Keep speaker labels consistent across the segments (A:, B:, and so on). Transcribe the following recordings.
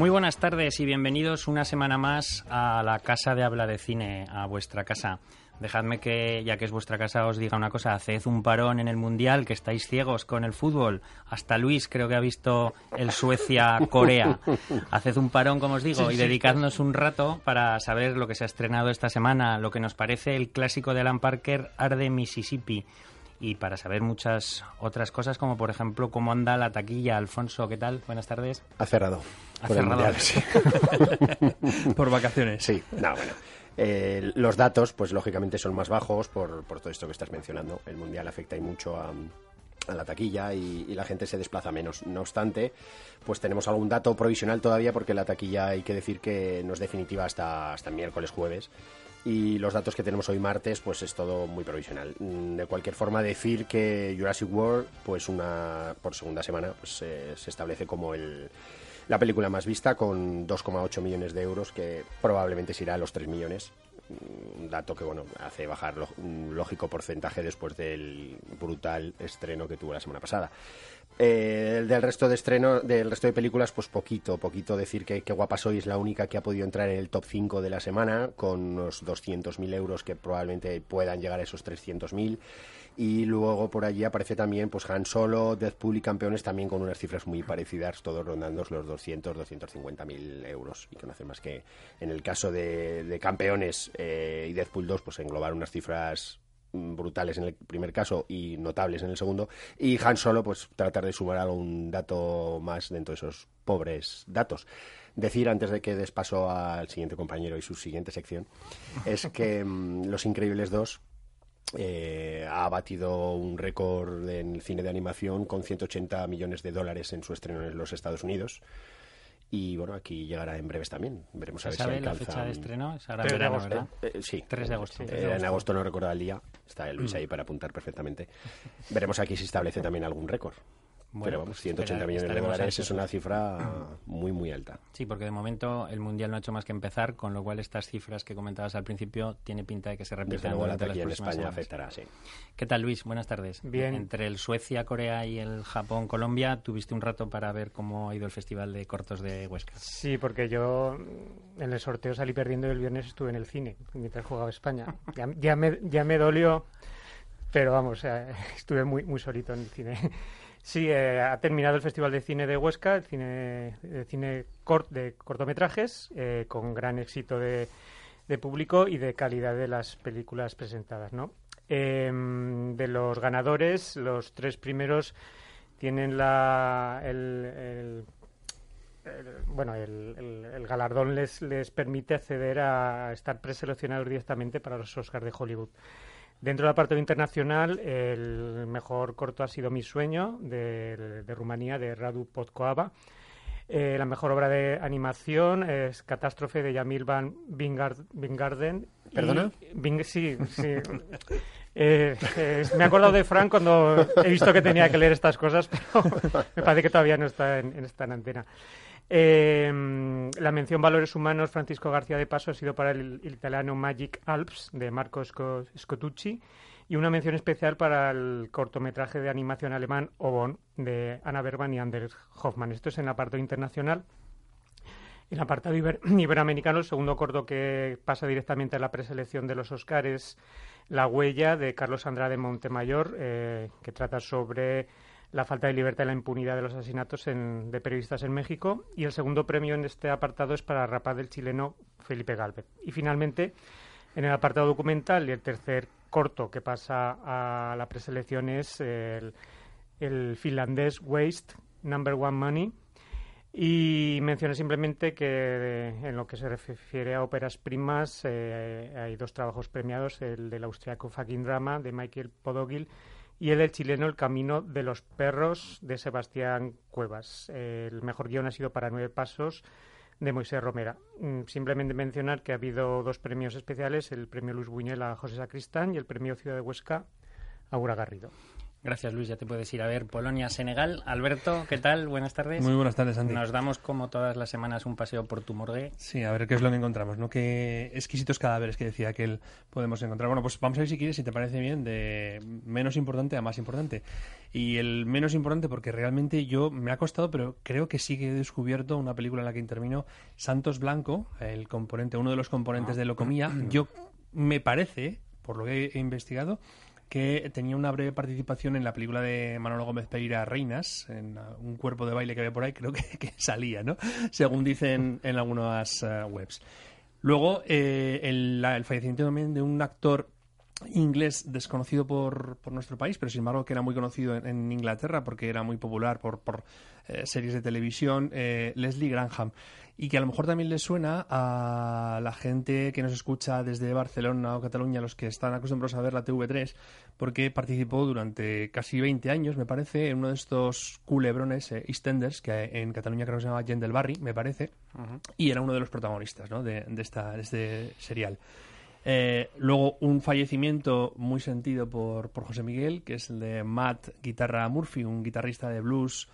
A: Muy buenas tardes y bienvenidos una semana más a la Casa de Habla de Cine, a vuestra casa. Dejadme que, ya que es vuestra casa, os diga una cosa. Haced un parón en el Mundial, que estáis ciegos con el fútbol. Hasta Luis creo que ha visto el Suecia-Corea. Haced un parón, como os digo, y dedicadnos un rato para saber lo que se ha estrenado esta semana, lo que nos parece el clásico de Alan Parker, Arde Mississippi y para saber muchas otras cosas, como por ejemplo cómo anda la taquilla. Alfonso, ¿qué tal? Buenas tardes.
B: Ha cerrado.
A: Ha
B: por el
A: cerrado.
B: Mundial, sí.
A: por vacaciones.
B: Sí, no, bueno. Eh, los datos, pues lógicamente son más bajos por, por todo esto que estás mencionando. El Mundial afecta y mucho a, a la taquilla y, y la gente se desplaza menos. No obstante, pues tenemos algún dato provisional todavía porque la taquilla hay que decir que no es definitiva hasta, hasta el miércoles, jueves. Y los datos que tenemos hoy martes, pues es todo muy provisional. Mm, De cualquier forma, decir que Jurassic World, pues una por segunda semana, pues eh, se establece como el, la película más vista con 2,8 millones de euros, que probablemente se irá a los 3 millones. Mm, Un dato que, bueno, hace bajar un lógico porcentaje después del brutal estreno que tuvo la semana pasada. Eh, el del resto de estreno, del resto de películas, pues poquito, poquito decir que, que Guapa Soy es la única que ha podido entrar en el top 5 de la semana, con unos 200.000 euros que probablemente puedan llegar a esos 300.000. Y luego por allí aparece también pues Han Solo, Deadpool y Campeones también con unas cifras muy parecidas, todos rondando los 200, 250 mil euros. Y que no hace más que, en el caso de, Campeones eh, y Deadpool 2, pues englobar unas cifras brutales en el primer caso y notables en el segundo. Y Han Solo, pues tratar de sumar algún dato más dentro de esos pobres datos. Decir, antes de que des paso al siguiente compañero y su siguiente sección, es que mm, Los Increíbles 2 eh, ha batido un récord en el cine de animación con 180 millones de dólares en su estreno en los Estados Unidos. Y bueno, aquí llegará en breves también. Veremos a
A: ¿Se
B: ver si
A: sabe la
B: alcanza.
A: fecha de estreno? Es ahora en
C: 3 de
A: verano,
C: agosto.
A: ¿verdad?
B: Eh, sí.
A: 3 de agosto.
B: Eh,
A: 3 de
B: en
A: agosto.
B: agosto no recuerdo el día. Está Luis ahí para apuntar perfectamente. Veremos aquí si establece también algún récord.
A: Bueno,
B: Pero vamos,
A: pues
B: 180
A: espera-
B: millones de dólares es una cifra muy, muy alta.
A: Sí, porque de momento el Mundial no ha hecho más que empezar, con lo cual estas cifras que comentabas al principio tiene pinta de que se
B: Desde
A: repitan
B: luego la
A: las
B: taquilla en España
A: semanas.
B: afectará, sí.
A: ¿Qué tal, Luis? Buenas tardes.
C: Bien.
A: Entre el Suecia, Corea y el Japón-Colombia, tuviste un rato para ver cómo ha ido el Festival de Cortos de Huesca.
C: Sí, porque yo en el sorteo salí perdiendo y el viernes estuve en el cine mientras jugaba España. Ya, ya me, ya me dolió, pero vamos, estuve muy, muy solito en el cine. Sí, eh, ha terminado el Festival de Cine de Huesca, el cine, el cine cort, de cortometrajes, eh, con gran éxito de, de público y de calidad de las películas presentadas, ¿no? Em, de los ganadores, los tres primeros tienen la, el, el, el- el galardón les, les permite acceder a estar preseleccionados directamente para los Oscars de Hollywood. Dentro del apartado internacional, el mejor corto ha sido Mi sueño, de, de Rumanía, de Radu Podkoava. Eh, la mejor obra de animación es Catástrofe de Yamil Van Vingard- Vingarden. Y-
B: ¿Perdona?
C: Sí, sí. Eh, eh, me he acordado de Frank cuando he visto que tenía que leer estas cosas, pero me parece que todavía no está en, en esta antena. Eh, la mención Valores Humanos Francisco García de Paso ha sido para el, italiano Magic Alps de Marco Sco- Scotucci y una mención especial para el cortometraje de animación alemán Obon de Anna Bergman y Anders Hoffman. Esto es en el apartado internacional. En el apartado iber- iberoamericano, el segundo corto que pasa directamente a la preselección de los Oscars La huella de Carlos Andrade Montemayor, eh, que trata sobre la falta de libertad y la impunidad de los asesinatos de periodistas en México. Y el segundo premio en este apartado es para Rapaz del chileno Felipe Galvez. Y finalmente, en el apartado documental y el tercer corto que pasa a la preselección es el, el finlandés Waste, Number One Money. Y mencioné simplemente que eh, en lo que se refiere a óperas primas eh, hay dos trabajos premiados, el del austriaco Fucking Drama de Michael Podogil y el chileno El Camino de los Perros de Sebastián Cuevas. El mejor guion ha sido para Nueve Pasos de Moisés Romera. Mm, Simplemente mencionar que ha habido dos premios especiales, el premio Luis Buñuel a José Sacristán y el premio Ciudad de Huesca a Ura Garrido.
A: Gracias, Luis. Ya te puedes ir a ver Polonia-Senegal. Alberto, ¿qué tal? Buenas tardes.
D: Muy buenas tardes, Andy.
A: Nos damos, como todas las semanas, un paseo por tu morgue.
D: Sí, a ver qué es lo que encontramos, ¿no? Qué exquisitos cadáveres que decía que él podemos encontrar. Bueno, pues vamos a ver si quieres, si te parece bien, de menos importante a más importante. Y el menos importante, porque realmente yo me ha costado, pero creo que sí que he descubierto una película en la que intervino Santos Blanco, el componente, uno de los componentes de Locomía. Yo me parece, por lo que he investigado, que tenía una breve participación en la película de Manolo Gómez Pereira Reinas, en un cuerpo de baile que había por ahí, creo que, salía, ¿no? Según dicen en algunas uh, webs. Luego, eh, el, fallecimiento también de un actor inglés desconocido por, por, nuestro país, pero sin embargo que era muy conocido en, Inglaterra porque era muy popular por, por eh, series de televisión, eh, Leslie Granham y que a lo mejor también le suena a la gente que nos escucha desde Barcelona o Cataluña, los que están acostumbrados a ver la TV3, porque participó durante casi 20 años, me parece, en uno de estos culebrones eh, EastEnders, que en Cataluña creo que se llama Jen del Barry, me parece, y era uno de los protagonistas ¿no? de, esta, de este serial. Eh, luego un fallecimiento muy sentido por, por José Miguel, que es el de Matt Guitarra Murphy, un guitarrista de blues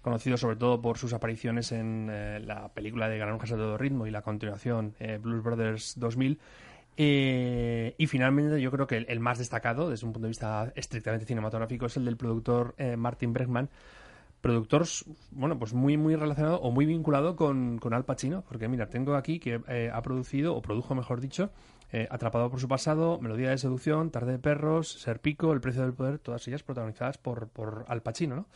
D: conocido sobre todo por sus apariciones en eh, la película de Granujas a todo ritmo y la continuación eh, Blues Brothers 2000. Eh, y finalmente yo creo que el, más destacado desde un punto de vista estrictamente cinematográfico es el del productor Martin Bregman, productor bueno pues muy muy relacionado o muy vinculado con, con Al Pacino porque mira tengo aquí que ha producido o produjo mejor dicho Atrapado por su pasado Melodía de seducción Tarde de perros Serpico El precio del poder todas ellas protagonizadas por, por Al Pacino ¿no?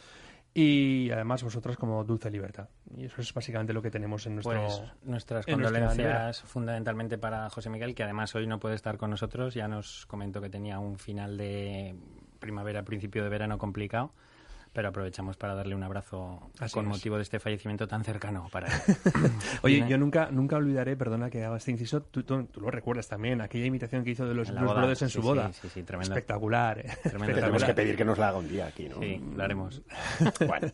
D: Y además vosotros como Dulce Libertad. Y eso es básicamente lo que tenemos en nuestro...
A: Pues nuestras condolencias fundamentalmente para José Miguel, que además hoy no puede estar con nosotros. Ya nos comentó que tenía un final de primavera, principio de verano complicado pero aprovechamos para darle un abrazo con motivo de este fallecimiento tan cercano para
D: Oye, yo nunca nunca olvidaré, perdona que haga este inciso, tú, lo recuerdas también, aquella imitación que hizo de los Blues Brothers en su boda. Sí, sí, Espectacular. ¿eh?
B: Tenemos que pedir que nos la haga un día aquí, ¿no?
A: Sí, lo haremos. bueno.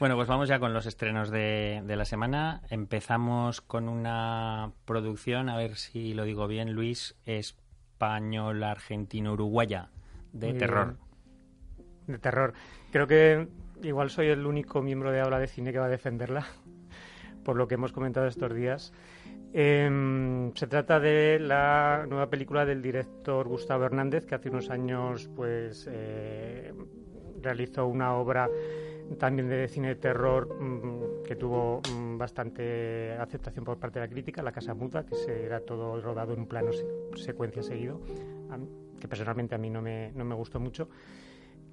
A: bueno, pues vamos ya con los estrenos de, de la semana. Empezamos con una producción, a ver si lo digo bien, Luis, español, argentino, uruguaya, de terror.
C: De terror. Creo que igual soy el único miembro de Habla de Cine que va a defenderla, por lo que hemos comentado estos días. Em, se trata de la nueva película del director Gustavo Hernández, que hace unos años pues, eh, realizó una obra también de cine de terror mm, que tuvo mm, bastante aceptación por parte de la crítica, La Casa Muda, que se, era todo rodado en un plano secuencia seguido, que personalmente a mí no me, no me gustó mucho.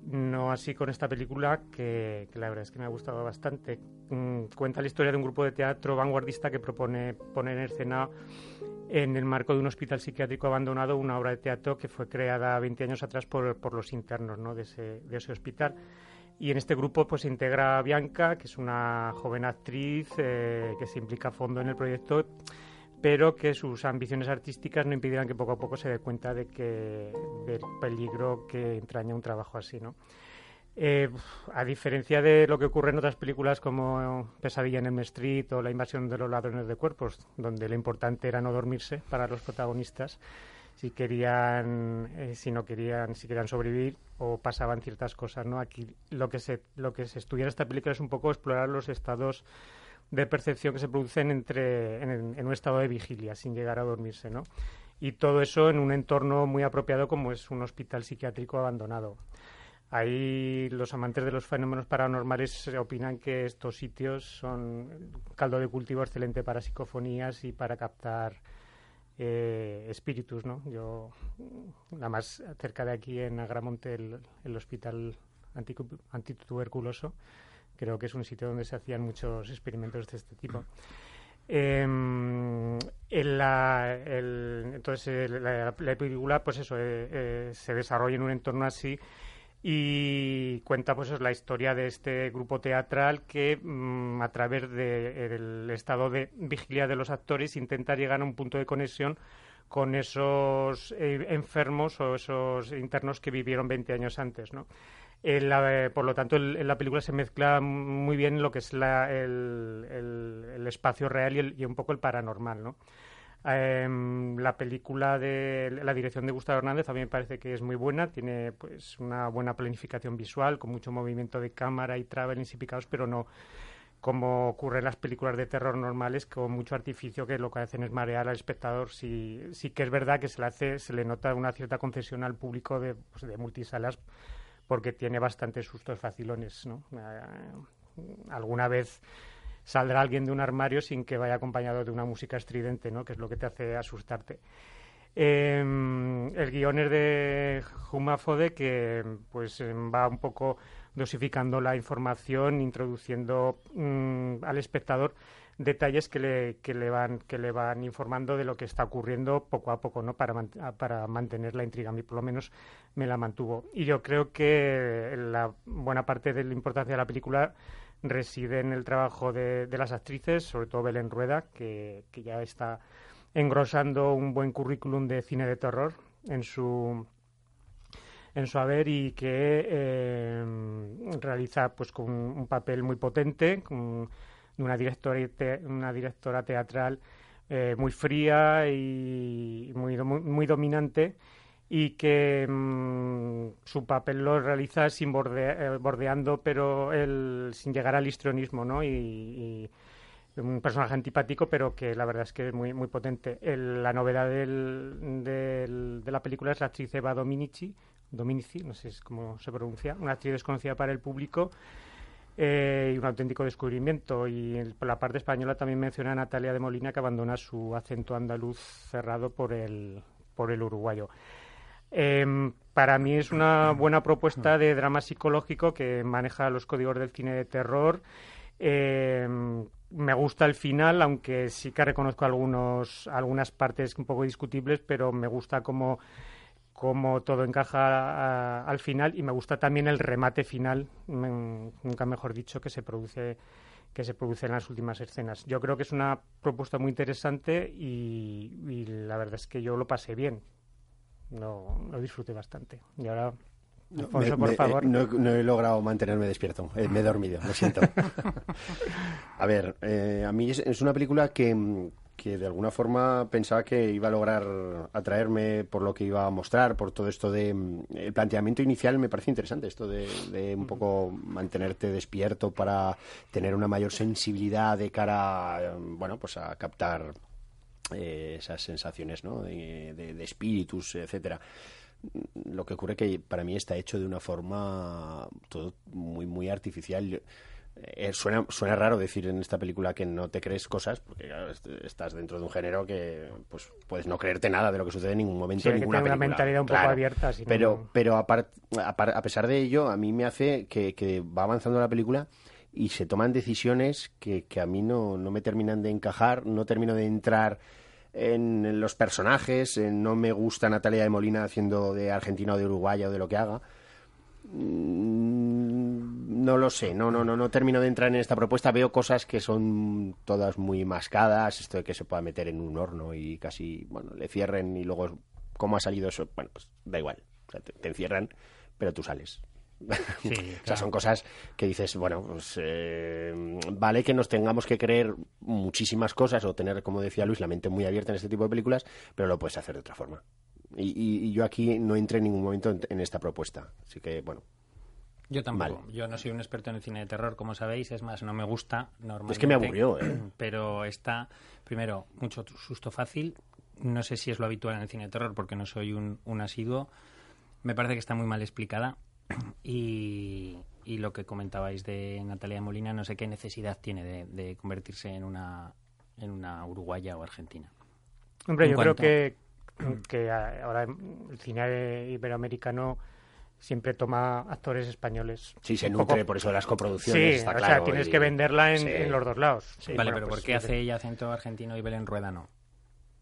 C: No así con esta película, que, la verdad es que me ha gustado bastante. Mm, cuenta la historia de un grupo de teatro vanguardista que propone poner en escena, en el marco de un hospital psiquiátrico abandonado, una obra de teatro que fue creada 20 años atrás por, por los internos ¿no? de, ese, de ese hospital. Y en este grupo pues se integra Bianca, que es una joven actriz eh, que se implica a fondo en el proyecto pero que sus ambiciones artísticas no impidieran que poco a poco se dé cuenta de que del peligro que entraña un trabajo así, ¿no? Eh, a diferencia de lo que ocurre en otras películas como Pesadilla en el Street o La invasión de los ladrones de cuerpos, donde lo importante era no dormirse para los protagonistas, si querían, eh, si no querían, si querían sobrevivir o pasaban ciertas cosas, ¿no? Aquí lo que se, lo que se estudia en esta película es un poco explorar los estados de percepción que se producen entre, en, un estado de vigilia, sin llegar a dormirse, ¿no? Y todo eso en un entorno muy apropiado como es un hospital psiquiátrico abandonado. Ahí los amantes de los fenómenos paranormales opinan que estos sitios son caldo de cultivo excelente para psicofonías y para captar eh, espíritus, ¿no? Yo, nada más cerca de aquí en Agramonte, el, el hospital antituberculoso, Creo que es un sitio donde se hacían muchos experimentos de este tipo. Em, entonces, la, película, pues eso, eh, eh, se desarrolla en un entorno así y cuenta pues la historia de este grupo teatral que mm, a través del estado de vigilia de los actores intenta llegar a un punto de conexión con esos eh, enfermos o esos internos que vivieron 20 años antes, ¿no? Por lo tanto, en la película se mezcla muy bien lo que es el, espacio real y, un poco el paranormal, ¿no? Em, la película de la dirección de Gustavo Hernández también me parece que es muy buena, tiene pues una buena planificación visual, con mucho movimiento de cámara y traveling y picados, pero no como ocurre en las películas de terror normales, con mucho artificio que lo que hacen es marear al espectador. Sí, que es verdad que se le hace, se le nota una cierta concesión al público de, pues, de multisalas porque tiene bastantes sustos facilones, ¿no? Eh, alguna vez saldrá alguien de un armario sin que vaya acompañado de una música estridente, ¿no? que es lo que te hace asustarte. Em, el guion es de Juma Fode, que pues va un poco dosificando la información, introduciendo mm, al espectador detalles que le, que le van que le van informando de lo que está ocurriendo poco a poco, ¿no? Para, para mantener la intriga. A mí por lo menos me la mantuvo. Y yo creo que la buena parte de la importancia de la película reside en el trabajo de, las actrices, sobre todo Belén Rueda, que, ya está engrosando un buen currículum de cine de terror en su en su haber y que eh, realiza pues con un papel muy potente una directora una directora teatral eh, muy fría y muy muy dominante y que mm, su papel lo realiza sin eh, bordeando, pero el, sin llegar al histrionismo, ¿no? Y, un personaje antipático, pero que la verdad es que es muy, muy potente. la novedad del, de la película es la actriz Eva Dominici, Dominici, no sé cómo se pronuncia, una actriz desconocida para el público eh, y un auténtico descubrimiento. Y por la parte española también menciona a Natalia de Molina, que abandona su acento andaluz cerrado por el, por el uruguayo. Em, para mí es una buena propuesta de drama psicológico que maneja los códigos del cine de terror. Em, me gusta el final, aunque sí que reconozco algunos, algunas partes un poco discutibles, pero me gusta cómo, todo encaja al final y me gusta también el remate final, nunca mejor dicho, que se produce que se produce en las últimas escenas. Yo creo que es una propuesta muy interesante y la verdad es que yo lo pasé bien lo, lo disfruté bastante. Y ahora Alfonso, por favor.
B: no, he logrado mantenerme despierto. Eh, me he dormido, lo siento. a ver, eh, a mí es, una película que, que, de alguna forma pensaba que iba a lograr atraerme por lo que iba a mostrar, por todo esto de... El planteamiento inicial me parece interesante, esto de, de un poco mantenerte despierto para tener una mayor sensibilidad de cara, bueno, pues a captar eh, esas sensaciones ¿no? de, espíritus, etcétera. Lo que ocurre que para mí está hecho de una forma todo muy muy artificial. Eh, suena, suena raro decir en esta película que no te crees cosas, porque estás dentro de un género que pues puedes no creerte nada de lo que sucede en ningún momento en ninguna
C: una mentalidad un poco abierta.
B: pero, pero a, pesar de ello, a mí me hace que, que va avanzando la película y se toman decisiones que, que a mí no, no me terminan de encajar, no termino de entrar en los personajes, no me gusta Natalia de Molina haciendo de Argentina o de Uruguay o de lo que haga. Mm, no lo sé, no, no, no, no termino de entrar en esta propuesta. Veo cosas que son todas muy mascadas, esto de que se pueda meter en un horno y casi, bueno, le cierren y luego cómo ha salido eso, bueno, pues da igual, te encierran, pero tú sales. o sea, son cosas que dices, bueno, pues eh, vale que nos tengamos que creer muchísimas cosas o tener, como decía Luis, la mente muy abierta en este tipo de películas, pero lo puedes hacer de otra forma. Y, yo aquí no entré en ningún momento en, esta propuesta. Así que, bueno,
A: yo tampoco. Yo no soy un experto en el cine de terror, como sabéis. Es más, no me gusta normalmente.
B: Es que me aburrió, ¿eh?
A: Pero está, primero, mucho susto fácil. No sé si es lo habitual en el cine de terror porque no soy un, un asiduo. Me parece que está muy mal explicada. Y, lo que comentabais de Natalia Molina, no sé qué necesidad tiene de, convertirse en una, en una uruguaya o argentina.
C: Hombre, yo creo que, que ahora el cine iberoamericano siempre toma actores españoles.
B: Sí, se nutre por eso de las coproducciones, está claro. O sea,
C: tienes que venderla en, los dos lados.
A: vale, pero pues ¿por qué hace ella acento argentino y Belén Rueda no?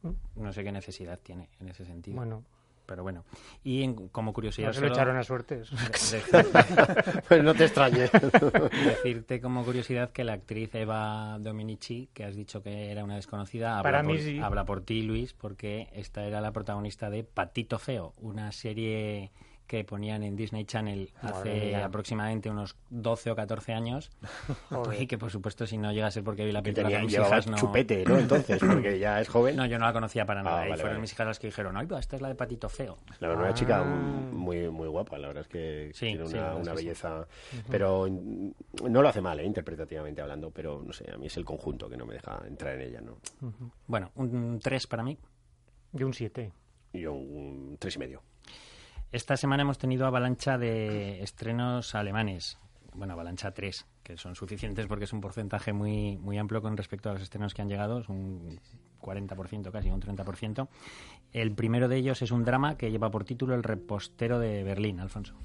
A: ¿Mm? No sé qué necesidad tiene en ese sentido.
C: Bueno,
A: pero bueno. Y como curiosidad...
C: No se lo echaron a suerte.
B: pues no te extrañes.
A: Decirte como curiosidad que la actriz Eva Dominici, que has dicho que era una desconocida, habla,
C: Para
A: por, habla por ti, Luis, porque esta era la protagonista de Patito Feo, una serie que ponían en Disney Channel
C: Madre
A: hace
C: mía.
A: aproximadamente unos 12 o 14 años.
C: Joder.
A: y que, por supuesto, si no llega a ser porque vi la película
B: tenía,
A: con mis hijas, no...
B: chupete, ¿no? Entonces, porque ya es joven.
A: No, yo no la conocía para nada.
B: Ah,
A: y
B: vale,
A: fueron
B: vale.
A: mis hijas las que dijeron, ay, pues esta es la de Patito Feo.
B: La verdad, una
C: Ah.
B: chica muy, muy guapa, la verdad es que
A: Sí,
B: tiene
A: sí,
B: una,
A: es
B: una
A: que sí.
B: belleza. Pero no lo hace mal, ¿eh? interpretativamente hablando, pero no sé, a mí es el conjunto que no me deja entrar en ella, ¿no?
A: Bueno, un 3 para mí.
C: De un 7.
B: Y un tres y medio.
A: Esta semana hemos tenido avalancha de estrenos alemanes. Bueno, avalancha 3, que son suficientes porque es un porcentaje muy, muy amplio con respecto a los estrenos que han llegado, es un 40%, casi un 30%. El primero de ellos es un drama que lleva por título El repostero de Berlín, Alfonso.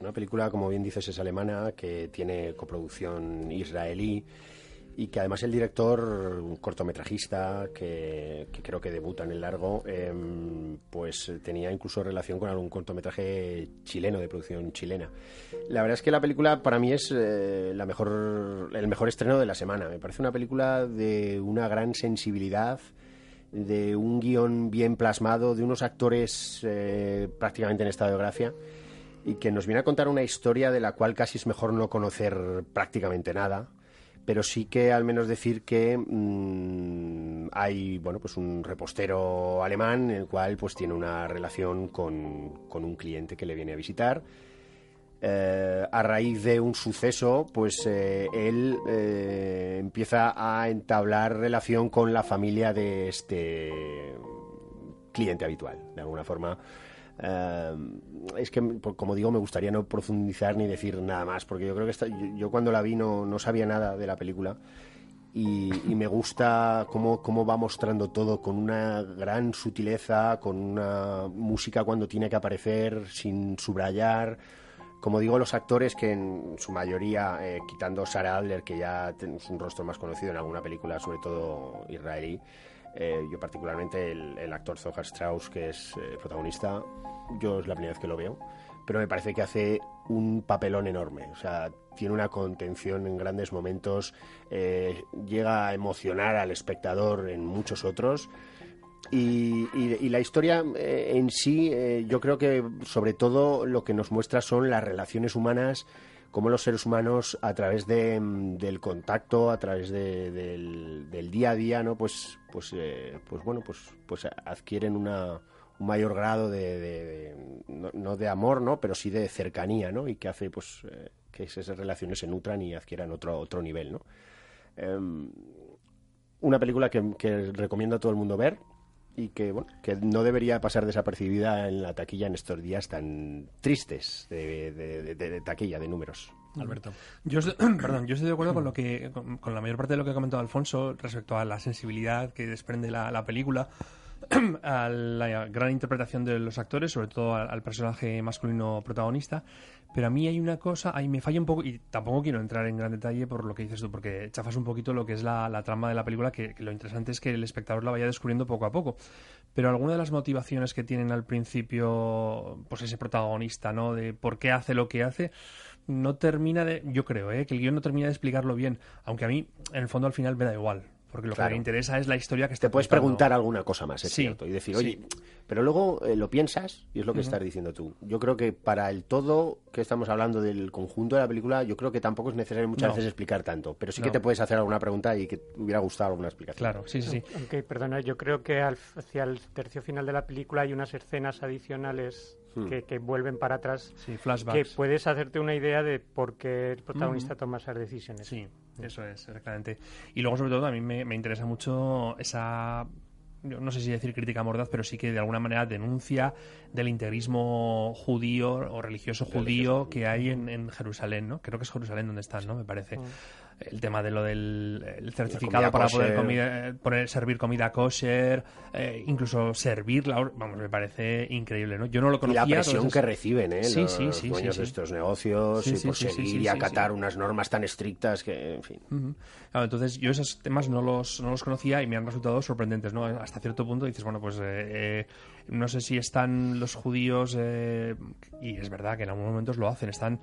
B: Una película, como bien dices, es alemana, que tiene coproducción israelí y que además el director, un cortometrajista que, creo que debuta en el largo, em, pues eh, tenía incluso relación con algún cortometraje chileno, de producción chilena. La verdad es que la película para mí es eh, la mejor, el mejor estreno de la semana. Me parece una película de una gran sensibilidad de un guion bien plasmado, de unos actores eh, prácticamente en estado de gracia y que nos viene a contar una historia de la cual casi es mejor no conocer prácticamente nada, pero sí que al menos decir que mm, hay bueno pues un repostero alemán el cual pues tiene una relación con, con un cliente que le viene a visitar. Eh, a raíz de un suceso, pues eh, él eh, empieza a entablar relación con la familia de este cliente habitual, de alguna forma. Eh, es que, como digo, me gustaría no profundizar ni decir nada más, porque yo creo que esta- yo, cuando la vi no, no sabía nada de la película y, me gusta cómo, cómo va mostrando todo con una gran sutileza, con una música cuando tiene que aparecer, sin subrayar. Como digo, los actores que en su mayoría, eh, quitando Sarah Adler, que ya es un rostro más conocido en alguna película, sobre todo israelí, eh, yo particularmente el, actor Zohar Strauss, que es eh, protagonista, yo es la primera vez que lo veo, pero me parece que hace un papelón enorme. O sea, tiene una contención en grandes momentos, eh, llega a emocionar al espectador en muchos otros. Y, la historia en sí, yo creo que sobre todo lo que nos muestra son las relaciones humanas, cómo los seres humanos a través de, mm, del contacto, a través de- del, día a día, ¿no? Pues, pues, eh, pues bueno, pues, pues adquieren una, un mayor grado de, no, de amor, ¿no? Pero sí de cercanía, ¿no? Y que hace, pues, eh, que esas relaciones se nutran y adquieran otro, otro nivel, ¿no? Em, una película que recomiendo a todo el mundo ver y que, bueno, que no debería pasar desapercibida en la taquilla en estos días tan tristes de, de- de- de- de taquilla, de números.
A: Alberto.
D: Yo estoy, perdón, yo estoy de acuerdo con lo que con, con la mayor parte de lo que ha comentado Alfonso respecto a la sensibilidad que desprende la, la película, a la gran interpretación de los actores, sobre todo al, personaje masculino protagonista. Pero a mí hay una cosa, ahí me falla un poco, y tampoco quiero entrar en gran detalle por lo que dices tú, porque chafas un poquito lo que es la, trama de la película, que, que lo interesante es que el espectador la vaya descubriendo poco a poco. Pero alguna de las motivaciones que tienen al principio, pues ese protagonista, ¿no? De por qué hace lo que hace, no termina de, yo creo, ¿eh? que el guion no termina de explicarlo bien, aunque a mí, en el fondo, al final me da igual, porque lo
B: Claro.
D: que me interesa es la historia que está
B: Te puedes
D: contando.
B: preguntar alguna cosa más, es
D: Sí,
B: cierto, y decir,
D: sí.
B: oye, pero luego eh, lo piensas y es lo que estás diciendo tú. Yo creo que para el todo que estamos hablando del conjunto de la película, yo creo que tampoco es necesario muchas
D: No.
B: veces explicar tanto, pero sí que te puedes hacer alguna pregunta y que te hubiera gustado alguna explicación.
D: Claro, sí, sí, sí.
C: Aunque, perdona, yo creo que al- hacia el tercio final de la película hay unas escenas adicionales que, que vuelven para atrás
D: Sí,
C: que puedes hacerte una idea de por qué el protagonista toma esas decisiones.
D: Sí, eso es, exactamente. Y luego, sobre todo, a mí me, me interesa mucho esa, yo no sé si decir crítica mordaz, pero sí que de alguna manera denuncia del integrismo judío o religioso judío que hay en, en Jerusalén, ¿no? Creo que es Jerusalén donde están, ¿no? Me parece. El tema de lo del el certificado para poder comida- eh, poner, servir comida kosher, eh, incluso servirla, vamos, me parece increíble, ¿no? Yo no lo
B: Y
D: conocía.
B: la presión
D: entonces-
B: que reciben ¿eh?
D: Sí,
B: los
D: sí, sí,
B: dueños de estos negocios y por seguir y acatar unas normas tan estrictas que, en fin.
D: Claro, entonces yo esos temas no los, no los conocía y me han resultado sorprendentes, ¿no? Hasta cierto punto dices, bueno, pues eh, no sé si están los judíos, y es verdad que en algunos momentos lo hacen, están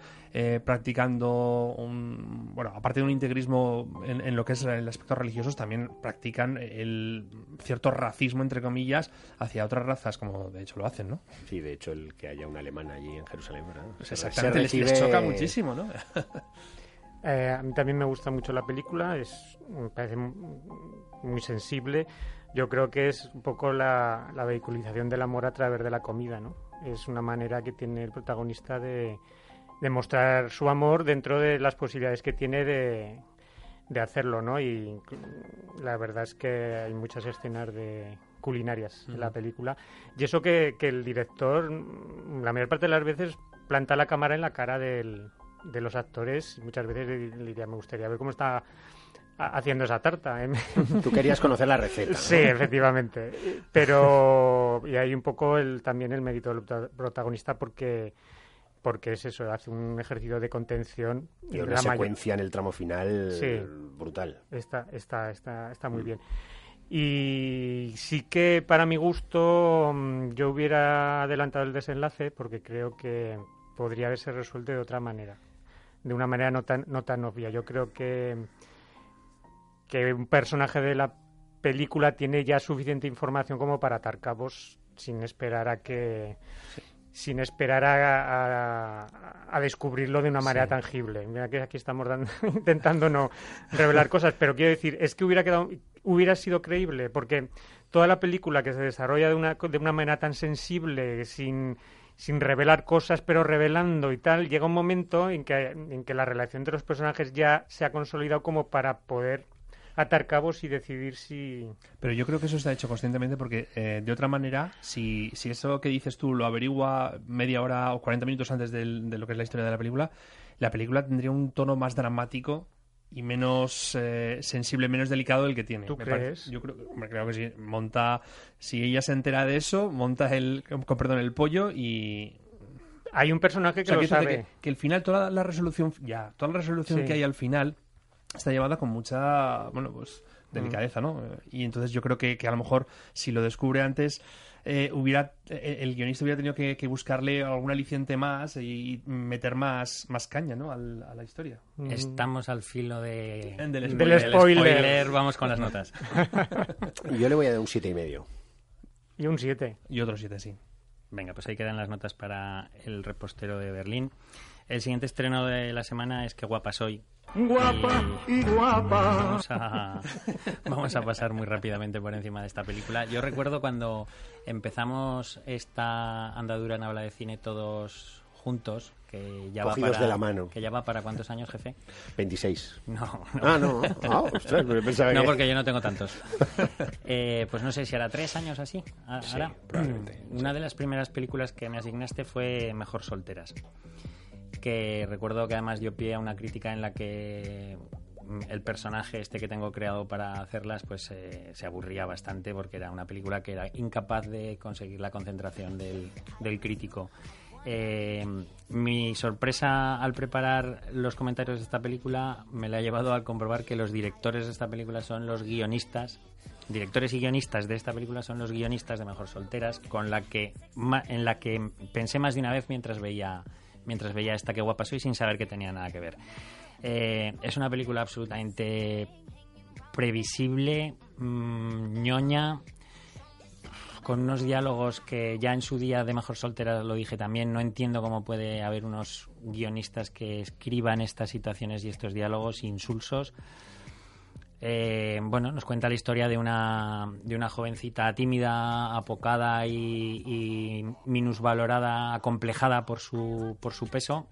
D: practicando un, bueno, aparte de un integrismo en, lo que es el aspecto religioso, también practican el cierto racismo, entre comillas, hacia otras razas, como de hecho lo hacen, ¿no?
B: Sí, de hecho, el que haya un alemán allí en Jerusalén, ¿verdad?
D: Pues exactamente, les, choca muchísimo, ¿no?
C: Eh, a mí también me gusta mucho la película, es, me parece muy sensible. Yo creo que es un poco la, vehiculización del amor a través de la comida, ¿no? Es una manera que tiene el protagonista de, de mostrar su amor dentro de las posibilidades que tiene de, de hacerlo, ¿no? Y la verdad es que hay muchas escenas de culinarias en la película. Y eso que, que, el director, la mayor parte de las veces, planta la cámara en la cara del, de los actores. Muchas veces le diría, me gustaría ver cómo está haciendo esa tarta. ¿eh?
B: Tú querías conocer la receta.
C: Sí, efectivamente. Pero y hay un poco el, también el mérito del protagonista porque porque es eso, hace un ejercicio de contención.
B: Y una secuencia en el tramo final brutal.
C: Está, está, está, está muy mm. bien. Y sí que para mi gusto mm, yo hubiera adelantado el desenlace porque creo que podría haberse resuelto de otra manera, de una manera no tan, no tan obvia. Yo creo que, que un personaje de la película tiene ya suficiente información como para atar cabos sin esperar a que sin esperar a, a, descubrirlo de una manera tangible. Mira que aquí estamos intentando no revelar cosas, pero quiero decir, es que hubiera quedado, hubiera sido creíble, porque toda la película que se desarrolla de una, de una manera tan sensible, sin, sin revelar cosas, pero revelando y tal, llega un momento en que, en que la relación entre los personajes ya se ha consolidado como para poder atar cabos y decidir si...
D: Pero yo creo que eso está hecho conscientemente porque, eh, de otra manera, si, si eso que dices tú lo averigua media hora o 40 minutos antes de lo que es la historia de la película, la película tendría un tono más dramático y menos eh, sensible, menos delicado del que tiene.
C: ¿Tú crees?
D: yo creo, creo que sí. Monta, si ella se entera de eso, monta el, con, perdón, el pollo y
C: hay un personaje que lo sabe.
D: Que, el final, toda la resolución, ya, toda la resolución que hay al final está llevada con mucha, bueno, pues delicadeza, ¿no? Y entonces yo creo que, que a lo mejor si lo descubre antes, eh, hubiera eh, el guionista hubiera tenido que, buscarle algún aliciente más y meter más, más caña, ¿no? a la historia.
A: Estamos al filo de...
C: del, spoiler.
A: Vamos con las notas.
B: yo le voy a dar un siete y medio.
C: Y un 7.
D: Y otro 7, sí.
A: Venga, pues ahí quedan las notas para el repostero de Berlín. El siguiente estreno de la semana es Qué guapa soy,
E: Guapa y, guapa.
A: Vamos a, pasar muy rápidamente por encima de esta película. Yo recuerdo cuando empezamos esta andadura en habla de cine todos juntos, que ya va para,
B: de la mano.
A: Que ya va para cuántos años, jefe?
B: 26.
A: No,
B: no. Ah, no. Ah,
A: no, porque yo no tengo tantos. Eh, pues no sé si era tres años así. Ahora,
B: probablemente.
A: Una de las primeras películas que me asignaste fue Mejor Solteras que recuerdo que además dio pie a una crítica en la que mm, el personaje este que tengo creado para hacerlas pues eh, se aburría bastante porque era una película que era incapaz de conseguir la concentración del, crítico. Eh, mi sorpresa al preparar los comentarios de esta película me la ha llevado a comprobar que los directores de esta película son los guionistas directores y guionistas de esta película son los guionistas de Mejor Solteras, con la que en la que pensé más de una vez mientras veía mientras veía esta que guapa soy sin saber que tenía nada que ver. Eh, es una película absolutamente previsible, mm, ñoña, con unos diálogos que ya en su día de Mejor Soltera lo dije también, no entiendo cómo puede haber unos guionistas que escriban estas situaciones y estos diálogos insulsos. Eh, bueno, nos cuenta la historia de una, de una jovencita tímida, apocada y, minusvalorada, acomplejada por su, por su peso,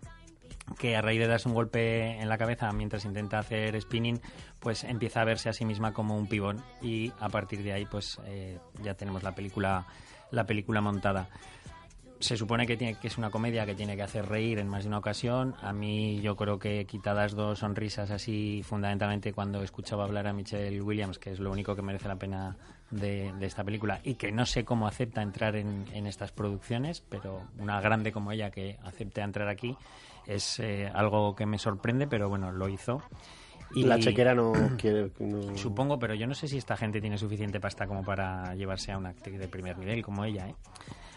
A: que a raíz de darse un golpe en la cabeza mientras intenta hacer spinning, pues empieza a verse a sí misma como un pibón. Y a partir de ahí pues eh, ya tenemos la película, la película montada se supone que, tiene, que es una comedia que tiene que hacer reír en más de una ocasión. A mí yo creo que quitadas dos sonrisas así, fundamentalmente cuando escuchaba hablar a Michelle Williams, que es lo único que merece la pena de, esta película, y que no sé cómo acepta entrar en, estas producciones, pero una grande como ella que acepte entrar aquí es eh, algo que me sorprende, pero bueno, lo hizo. Y-
B: La chequera no quiere... no-
A: Supongo, pero yo no sé si esta gente tiene suficiente pasta como para llevarse a una actriz de primer nivel como ella, ¿eh?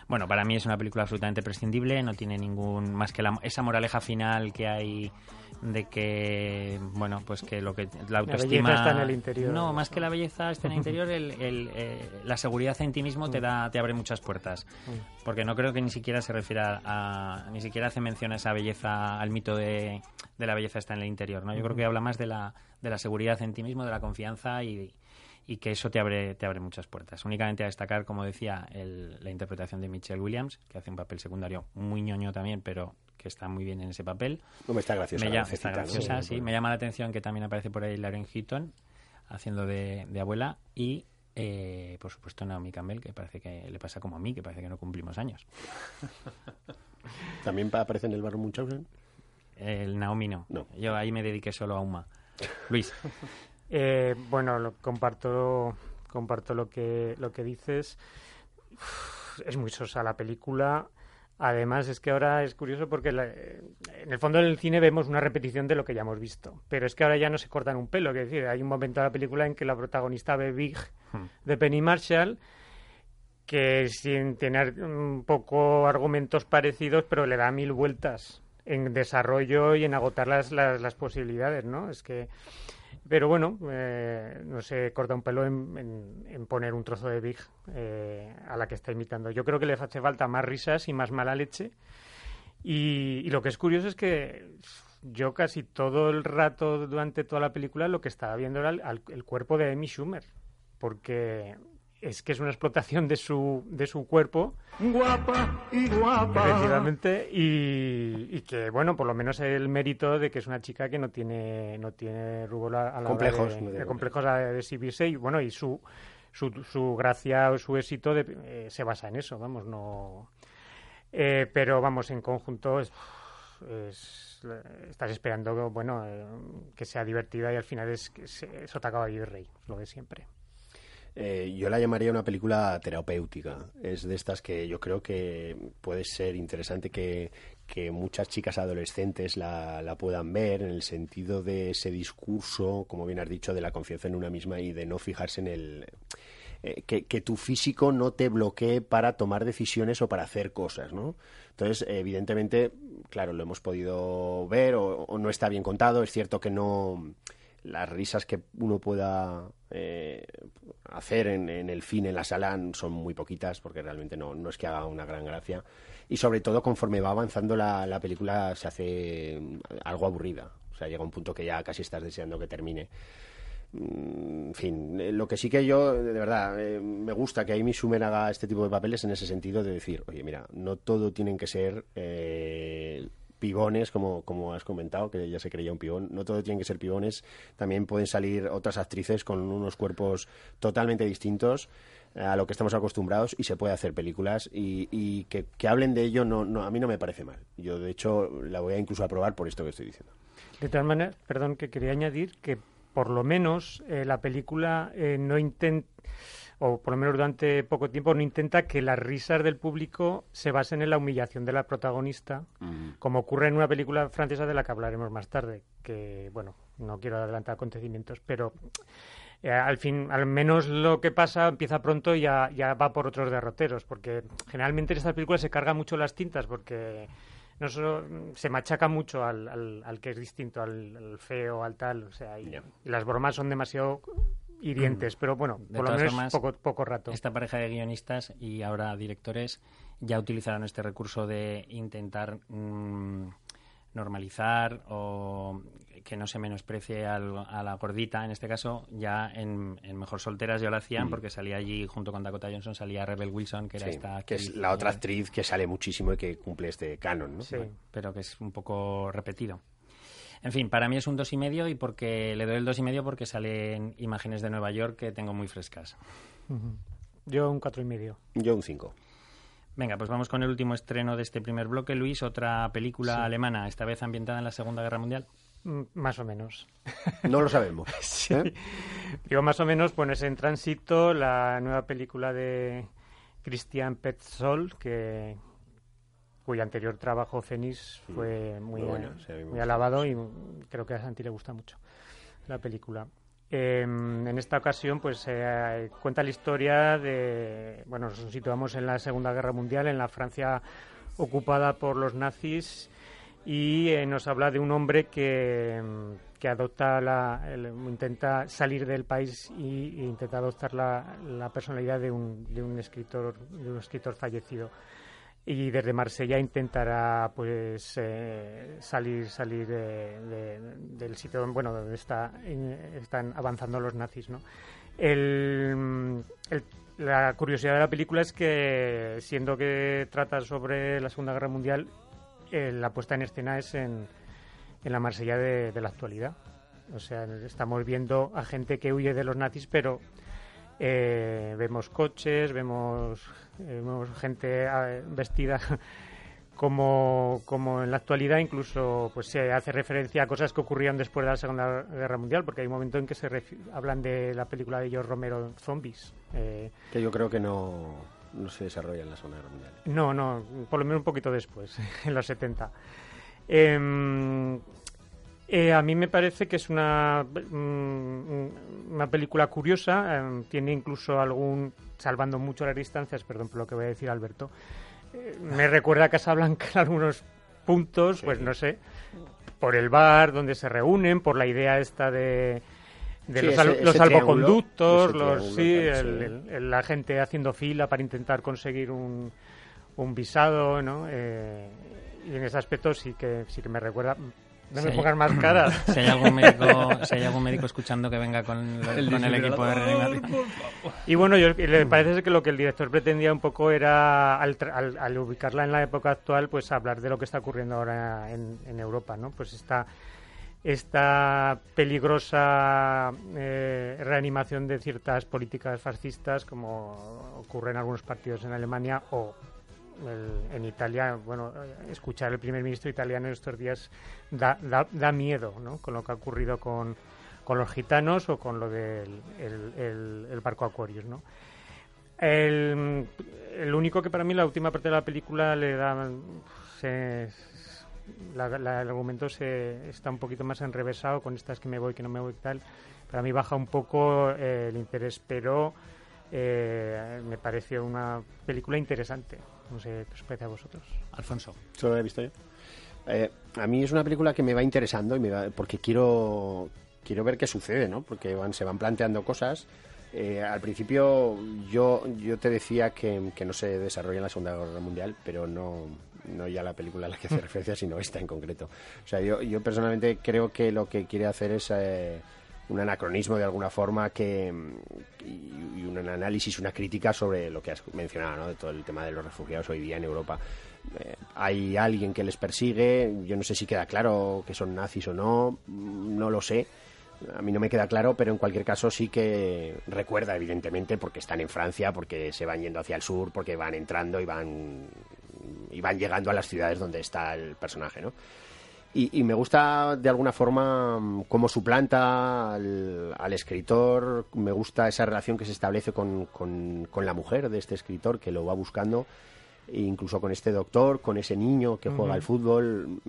A: Bueno, para mí es una película absolutamente prescindible, no tiene ningún más que la- esa moraleja final que hay de que bueno, pues que lo que la autoestima
C: belleza está en el interior.
A: No, más que la belleza está en el interior, el- el, eh, la seguridad en ti mismo te da te abre muchas puertas. Porque no creo que ni siquiera se refiera a ni siquiera hace mención a esa belleza, al mito de, de la belleza está en el interior, ¿no? Yo creo que habla más de la de la seguridad en ti mismo, de la confianza y y que eso te abre, te abre muchas puertas. Únicamente a destacar, como decía, el- la interpretación de Michelle Williams, que hace un papel secundario muy ñoño también, pero que está muy bien en ese papel.
B: No me está graciosa.
A: Me
B: la
A: llama, está graciosa, sí. Me llama la atención que también aparece por ahí Lauren Heaton, haciendo de, de abuela, y eh, por supuesto Naomi Campbell, que parece que le pasa como a mí, que parece que no cumplimos años.
B: ¿También aparece en el barrio Munchausen?
A: El Naomi no.
B: No.
A: Yo ahí me dediqué solo a Uma. Luis.
C: Eh, bueno, lo, comparto, comparto lo que, lo que dices. Uf, Es muy sosa la película. Además, es que ahora es curioso porque la- eh, en el fondo del cine vemos una repetición de lo que ya hemos visto. Pero es que ahora ya no se cortan un pelo. Es decir, hay un momento de la película en que la protagonista ve Big de Penny Marshall que sin tener un poco argumentos parecidos, pero le da mil vueltas en desarrollo y en agotar las, las, las posibilidades, ¿no? Es que, pero bueno, eh, no se corta un pelo en, en- poner un trozo de Big eh, a la que está imitando. Yo creo que le hace falta más risas y más mala leche. Y, y lo que es curioso es que yo casi todo el rato durante toda la película lo que estaba viendo era el, el cuerpo de Amy Schumer, porque es que es una explotación de su, de su cuerpo
E: Guapa y guapa.
C: Efectivamente, y, y que, bueno, por lo menos el mérito de que es una chica que no tiene, no tiene rubor a, a la hora
B: Complejos,
C: de, complejos a- de exhibirse, y bueno, y su, su, su gracia o su éxito de- eh, se basa en eso, vamos, no... Eh, pero vamos, en conjunto es, es- estás esperando, bueno, eh, que sea divertida y al final es, que se- es Caballo y Rey, lo de siempre.
B: Eh, yo la llamaría una película terapéutica. Es de estas que yo creo que puede ser interesante que, que muchas chicas adolescentes la, la puedan ver en el sentido de ese discurso, como bien has dicho, de la confianza en una misma y de no fijarse en el... eh, que, que tu físico no te bloquee para tomar decisiones o para hacer cosas, ¿no? Entonces, evidentemente, claro, lo hemos podido ver o, o no está bien contado. Es cierto que no las risas que uno pueda eh, hacer en, en el cine, en la sala, son muy poquitas, porque realmente no, no es que haga una gran gracia. Y sobre todo, conforme va avanzando la, la película, se hace algo aburrida. O sea, llega un punto que ya casi estás deseando que termine. Mm, En fin, eh, lo que sí que yo, de verdad, eh, me gusta que Amy Schumer haga este tipo de papeles en ese sentido de decir, oye, mira, no todo tienen que ser eh, pibones, como, como has comentado, que ya se creía un pibón, no todo tienen que ser pibones, también pueden salir otras actrices con unos cuerpos totalmente distintos a lo que estamos acostumbrados y se puede hacer películas y, que, hablen de ello no, no, a mí no me parece mal. Yo, de hecho, la voy a incluso aprobar por esto que estoy diciendo.
C: De todas maneras, perdón, que quería añadir que por lo menos eh, la película eh, no intenta, o por lo menos durante poco tiempo, no intenta que las risas del público se basen en la humillación de la protagonista, como ocurre en una película francesa de la que hablaremos más tarde, que, bueno, no quiero adelantar acontecimientos, pero eh, al fin, al menos lo que pasa empieza pronto y ya, ya va por otros derroteros, porque generalmente en estas películas se cargan mucho las tintas, porque no solo mm, se machaca mucho al, al, al que es distinto, al, al feo, al tal, o sea, y, y las bromas son demasiado hirientes, pero bueno,
A: De
C: por lo
A: todas
C: menos
A: formas,
C: poco, poco rato.
A: Esta pareja de guionistas y ahora directores ya utilizaron este recurso de intentar mm, normalizar o que no se menosprecie al- a la gordita. En este caso, ya en, en Mejor Solteras ya lo hacían porque salía allí junto con Dakota Johnson, salía Rebel Wilson, que era
B: Sí,
A: esta
B: que es la otra actriz que sale muchísimo y que cumple este canon, ¿no?
C: Sí.
A: pero que es un poco repetido. En fin, para mí es un dos y medio y porque le doy el dos y medio porque salen imágenes de Nueva York que tengo muy frescas.
C: Yo un cuatro y medio.
B: Yo un 5.
A: Venga, pues vamos con el último estreno de este primer bloque, Luis, otra película alemana, esta vez ambientada en la Segunda Guerra Mundial.
C: Mm, Más o menos.
B: No lo sabemos.
C: Sí.
B: ¿eh?
C: Digo, más o menos, bueno, es en tránsito la nueva película de Christian Petzold, que cuyo anterior trabajo, Cenis, fue muy,
B: Muy bueno, a
C: muy alabado y creo que a Santi le gusta mucho. la película. Eh, en esta ocasión, pues eh, cuenta la historia de. Bueno, nos situamos en la Segunda Guerra Mundial, en la Francia ocupada por los nazis, y eh, nos habla de un hombre que, que adopta la, el- intenta salir del país y, e intenta adoptar la, la personalidad de un, de un escritor de un escritor fallecido y desde Marsella intentará pues eh, salir salir eh, de- del sitio bueno donde está están avanzando los nazis no el, el- la curiosidad de la película es que siendo que trata sobre la Segunda Guerra Mundial eh, la puesta en escena es en, en la Marsella de, de la actualidad. O sea estamos viendo a gente que huye de los nazis pero eh, vemos coches, vemos, eh, vemos gente ah, vestida como, como en la actualidad, incluso pues se hace referencia a cosas que ocurrían después de la Segunda Guerra Mundial, porque hay un momento en que se hablan de la película de George Romero, Zombies. Eh,
B: Que yo creo que no, no se desarrolla en la Segunda Guerra Mundial.
C: no, no, por lo menos un poquito después, en los 70. Em, eh, a mí me parece que es una, mm, una película curiosa, em, tiene incluso algún, salvando mucho las distancias, perdón por lo que voy a decir Alberto, eh, me recuerda a Casablanca en algunos puntos, pues no sé, por el bar donde se reúnen, por la idea esta de, de
B: Sí,
C: los,
B: ese- ese
C: salvoconductos, los, sí, el- la gente haciendo fila para intentar conseguir un, un visado, ¿no? Eh, y en ese aspecto sí que sí que me recuerda. No me pongas más cara.
A: Si hay algún médico, si hay algún médico escuchando que venga con, el- con el equipo de reanimación.
C: Y bueno, yo, le parece que lo que el director pretendía un poco era, al, tra- al- al ubicarla en la época actual, pues hablar de lo que está ocurriendo ahora en, en Europa, ¿no? Pues esta, esta peligrosa eh, reanimación de ciertas políticas fascistas, como ocurre en algunos partidos en Alemania o el- en Italia, bueno, eh, escuchar al primer ministro italiano estos días da, da, miedo, ¿no? Con lo que ha ocurrido con, con los gitanos o con lo del el, el- el barco Aquarius, ¿no? El, único que para mí la última parte de la película le da se- el argumento se está un poquito más enrevesado con estas que me voy que no me voy y tal para mí baja un poco eh, el interés pero eh, me pareció una película interesante no sé qué os parece a vosotros
A: Alfonso.
B: Solo la he visto yo. Eh, a mí es una película que me va interesando y me va- porque quiero quiero ver qué sucede, ¿no? Porque van, se van planteando cosas. Eh, al principio yo yo te decía que, que no se desarrolla en la Segunda Guerra Mundial, pero no no ya la película a la que hace referencia, sino esta en concreto. O sea, yo, yo personalmente creo que lo que quiere hacer es eh, un anacronismo de alguna forma que y, un análisis, una crítica sobre lo que has mencionado, ¿no? De todo el tema de los refugiados hoy día en Europa. Eh, hay alguien que les persigue, yo no sé si queda claro que son nazis o no, mm, no lo sé. A mí no me queda claro, pero en cualquier caso sí que recuerda, evidentemente, porque están en Francia, porque se van yendo hacia el sur, porque van entrando y van y van llegando a las ciudades donde está el personaje, ¿no? Y, y me gusta de alguna forma mm, cómo suplanta al, al escritor, me gusta esa relación que se establece con, con- con la mujer de este escritor que lo va buscando, e incluso con este doctor, con ese niño que juega al fútbol.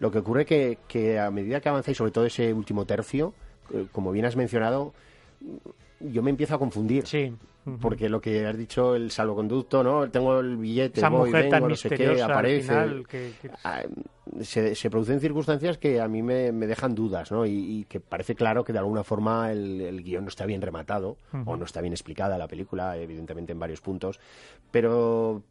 B: Lo que ocurre que, que a medida que avanzáis, sobre todo ese último tercio, eh, como bien has mencionado, yo me empiezo a confundir.
C: sí
B: Porque lo que has dicho, el salvoconducto, ¿no? Tengo el billete,
C: esa
B: voy,
C: mujer
B: vengo,
C: tan
B: no sé qué, aparece.
C: final que- que-
B: Ah, se, se producen circunstancias que a mí me, me dejan dudas, ¿no? Y, y que parece claro que de alguna forma el, el guion no está bien rematado o no está bien explicada la película, evidentemente en varios puntos, pero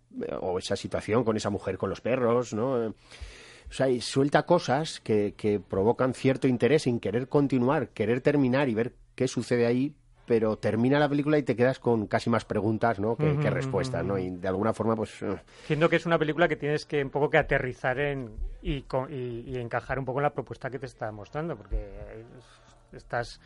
B: o esa situación con esa mujer con los perros, ¿no? O sea, y suelta cosas que, que provocan cierto interés en querer continuar, querer terminar y ver qué sucede ahí, pero termina la película y te quedas con casi más preguntas, ¿no? Que, que respuestas, ¿no? Y de alguna forma, pues... eh,
C: Siendo que es una película que tienes que un poco que aterrizar en y, co- y- y encajar un poco en la propuesta que te está mostrando, porque es- estás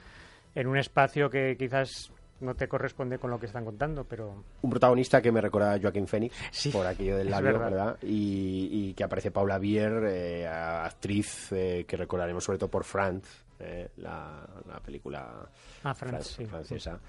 C: en un espacio que quizás no te corresponde con lo que están contando, pero
B: un protagonista que me recuerda a Joaquín Phoenix
C: Sí,
B: por aquello del labio,
C: verdad.
B: ¿verdad? Y, y que aparece Paula Bier, eh, actriz eh, que recordaremos sobre todo por Franz, eh, la, la película
C: Ah, Franz,
B: fran-
C: sí.
B: francesa.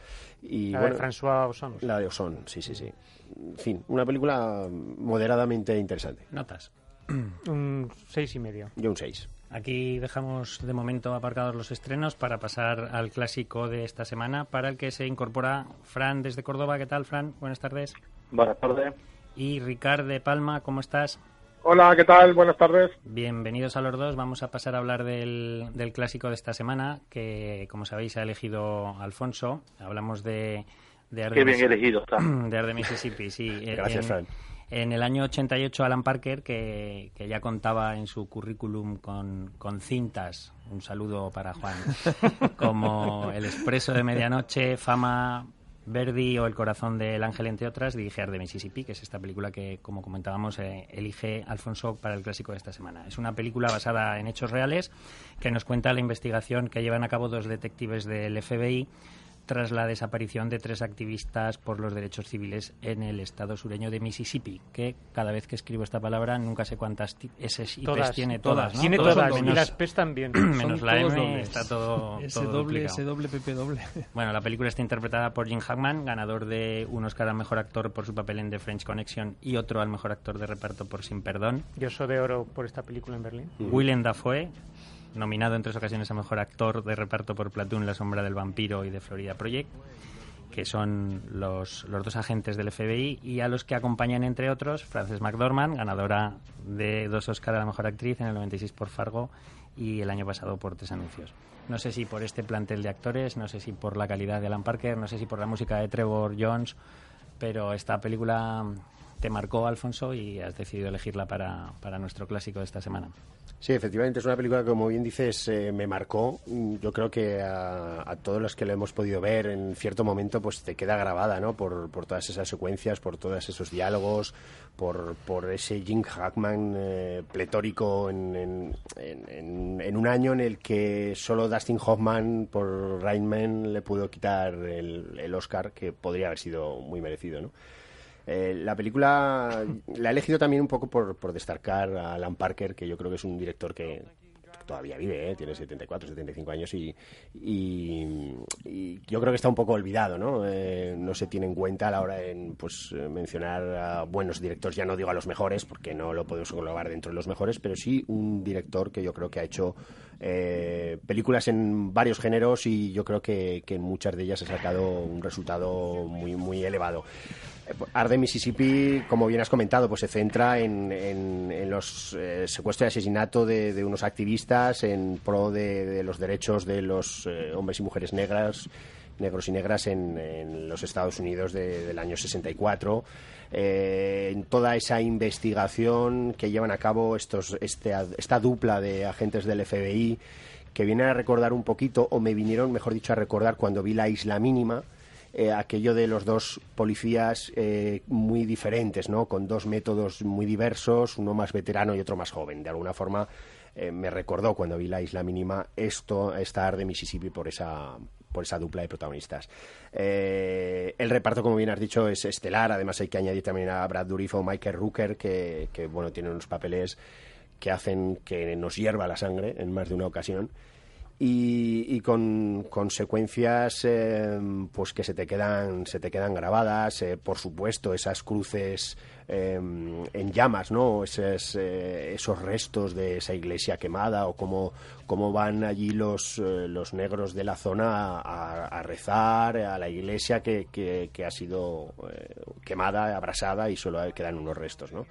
B: Y
C: la
B: bueno,
C: de François Ozon.
B: la de Ozon, sí, sí, sí. En fin, una película moderadamente interesante.
A: Notas.
C: Un seis y medio.
B: Yo un 6.
A: Aquí dejamos de momento aparcados los estrenos para pasar al clásico de esta semana, para el que se incorpora Fran desde Córdoba. ¿Qué tal, Fran? Buenas tardes.
F: Buenas tardes.
A: Y Ricard de Palma, ¿cómo estás?
F: Hola, ¿qué tal? Buenas tardes.
A: Bienvenidos a los dos. Vamos a pasar a hablar del, del clásico de esta semana, que como sabéis ha elegido Alfonso. Hablamos de, de
F: Qué bien elegido está.
A: de Ar de Mississippi, sí.
B: Gracias,
A: En-. En el año 88, Alan Parker, que, que ya contaba en su currículum con, con cintas, un saludo para Juan, como El Expreso de Medianoche, Fama, Verdi o El Corazón del Ángel, entre otras, dirige Ar de Mississippi, que es esta película que, como comentábamos, eh, elige Alfonso para el clásico de esta semana. Es una película basada en hechos reales que nos cuenta la investigación que llevan a cabo dos detectives del FBI tras la desaparición de tres activistas por los derechos civiles en el estado sureño de Mississippi, que cada vez que escribo esta palabra nunca sé cuántas S y P's
C: Todas.
A: tiene todas, ¿no?
C: Tiene
A: Todas
C: y las P's también.
A: menos la M,
D: dobles.
A: está todo, todo
D: doble, ese doble, PP doble.
A: Bueno, la película está interpretada por Jim Hackman, ganador de un Oscar al mejor actor por su papel en The French Connection y otro al mejor actor de reparto por Sin Perdón.
C: Yo soy de oro por esta película en Berlín.
A: Willem Dafoe, nominado en tres ocasiones a mejor actor de reparto por Platoon, La sombra del vampiro y de Florida Project, que son los, los dos agentes del FBI y a los que acompañan, entre otros, Frances McDormand, ganadora de dos Oscar a la mejor actriz en el 96 por Fargo y el año pasado por Tres Anuncios. No sé si por este plantel de actores, no sé si por la calidad de Alan Parker, no sé si por la música de Trevor Jones, pero esta película te marcó, Alfonso, y has decidido elegirla para, para nuestro clásico de esta semana.
B: Sí, efectivamente, es una película que, como bien dices, eh, me marcó. Yo creo que a, a todos los que lo hemos podido ver en cierto momento, pues te queda grabada, ¿no? Por, por todas esas secuencias, por todos esos diálogos, por, por ese Jim Hackman eh, pletórico en, en- en- en un año en el que solo Dustin Hoffman por Rain Man le pudo quitar el, el Oscar, que podría haber sido muy merecido, ¿no? Eh, la película la he elegido también un poco por, por destacar a Alan Parker, que yo creo que es un director que todavía vive, ¿eh? tiene 74, 75 años y, y- y yo creo que está un poco olvidado, ¿no? Eh, no se tiene en cuenta a la hora de pues, eh, mencionar a buenos directores, ya no digo a los mejores, porque no lo podemos englobar dentro de los mejores, pero sí un director que yo creo que ha hecho eh, películas en varios géneros y yo creo que, que en muchas de ellas ha sacado un resultado muy, muy elevado. Arde Mississippi, como bien has comentado, pues se centra en, en- los eh, secuestros y asesinato de, unos activistas en pro de, de los derechos de los eh, hombres y mujeres negras negros y negras en, en los Estados Unidos de- del año 64 eh, en toda esa investigación que llevan a cabo estos este, esta dupla de agentes del FBI que vienen a recordar un poquito o me vinieron mejor dicho a recordar cuando vi la isla mínima eh, aquello de los dos policías eh, muy diferentes, ¿no? Con dos métodos muy diversos, uno más veterano y otro más joven. De alguna forma eh, me recordó cuando vi la Isla Mínima esto, estar de Mississippi por esa por esa dupla de protagonistas. Eh, el reparto, como bien has dicho, es estelar. Además, hay que añadir también a Brad Dourif o Michael Rooker, que, que bueno, tienen unos papeles que hacen que nos hierva la sangre en más de una ocasión y, y con consecuencias eh, pues que se te quedan se te quedan grabadas eh, por supuesto esas cruces eh, en llamas no esos, eh, esos restos de esa iglesia quemada o cómo, cómo van allí los, los negros de la zona a, a rezar a la iglesia que, que, que ha sido quemada abrasada y solo quedan unos restos no